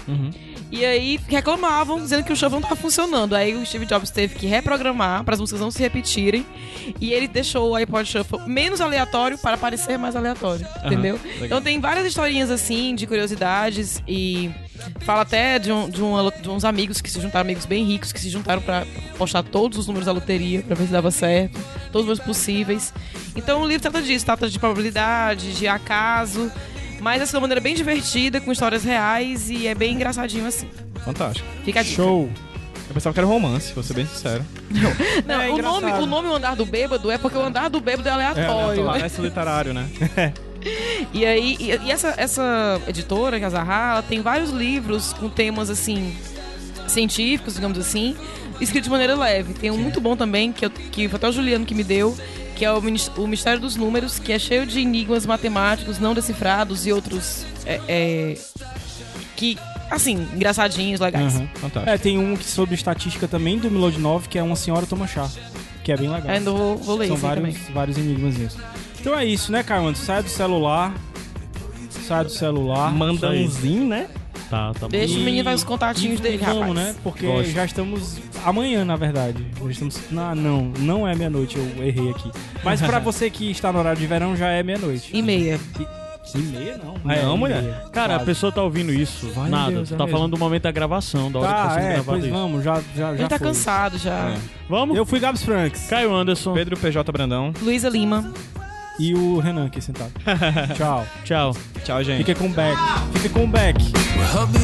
E aí reclamavam, dizendo que o shuffle não estava funcionando. Aí o Steve Jobs teve que reprogramar para as músicas não se repetirem. E ele deixou o iPod Shuffle menos aleatório para parecer mais aleatório. Entendeu? Então tem várias historinhas assim, de curiosidades. E fala até de, um- de, uma- de uns amigos que se juntaram, amigos bem ricos, que se juntaram para postar todos os números da loteria, para ver se dava certo. Todos os números possíveis. Então o livro trata disso, trata de probabilidade, de acaso. Mas assim, de uma maneira bem divertida, com histórias reais e é bem engraçadinho assim. Fantástico. Fica a dica. Show. Eu pensava que era romance, vou ser bem sincero. Não, É o, nome, o nome O Andar do Bêbado é porque o Andar do Bêbado é aleatório. né? Parece literário, né? E aí, e, e essa, essa editora, que é a Zaha, ela tem vários livros com temas assim, científicos, digamos assim, escritos de maneira leve. Tem um muito bom também, que, eu, que foi até o Juliano que me deu, que é o, o Mistério dos Números, que é cheio de enigmas matemáticos não decifrados e outros é, é, que assim, engraçadinhos, legais. Aham. Fantástico. É, tem um que sobre estatística também do 9, que é uma senhora toma chá. Que é bem legal. Ainda vou, vou ler São isso vários, também. vários enigmazinhos. Então é isso, né, Caio? Sai do celular. Sai do celular. Manda um né? Tá, tá bom. Deixa o menino vai os contatinhos E dele, vamos, rapaz. né? Porque Gosto. já estamos amanhã, na verdade. Já estamos. Não, não, não é meia-noite, eu errei aqui. Mas pra você que está no horário de verão, já é meia-noite. E meia. E meia não. Não, e mulher. meia. Cara, a Quase. pessoa tá ouvindo isso. Vai, Nada. Deus, tu é tá mesmo. falando do momento da gravação, da hora que tá Tá, sendo é, gravado pois isso. vamos, já, já, já Ele tá foi. cansado já. É. Vamos? Eu fui Gabs Franks Caio Anderson. Pedro PJ Brandão. Luísa Lima. E o Renan aqui sentado. Tchau. Tchau. Tchau, gente. Fica com o back. Fica com o back. Help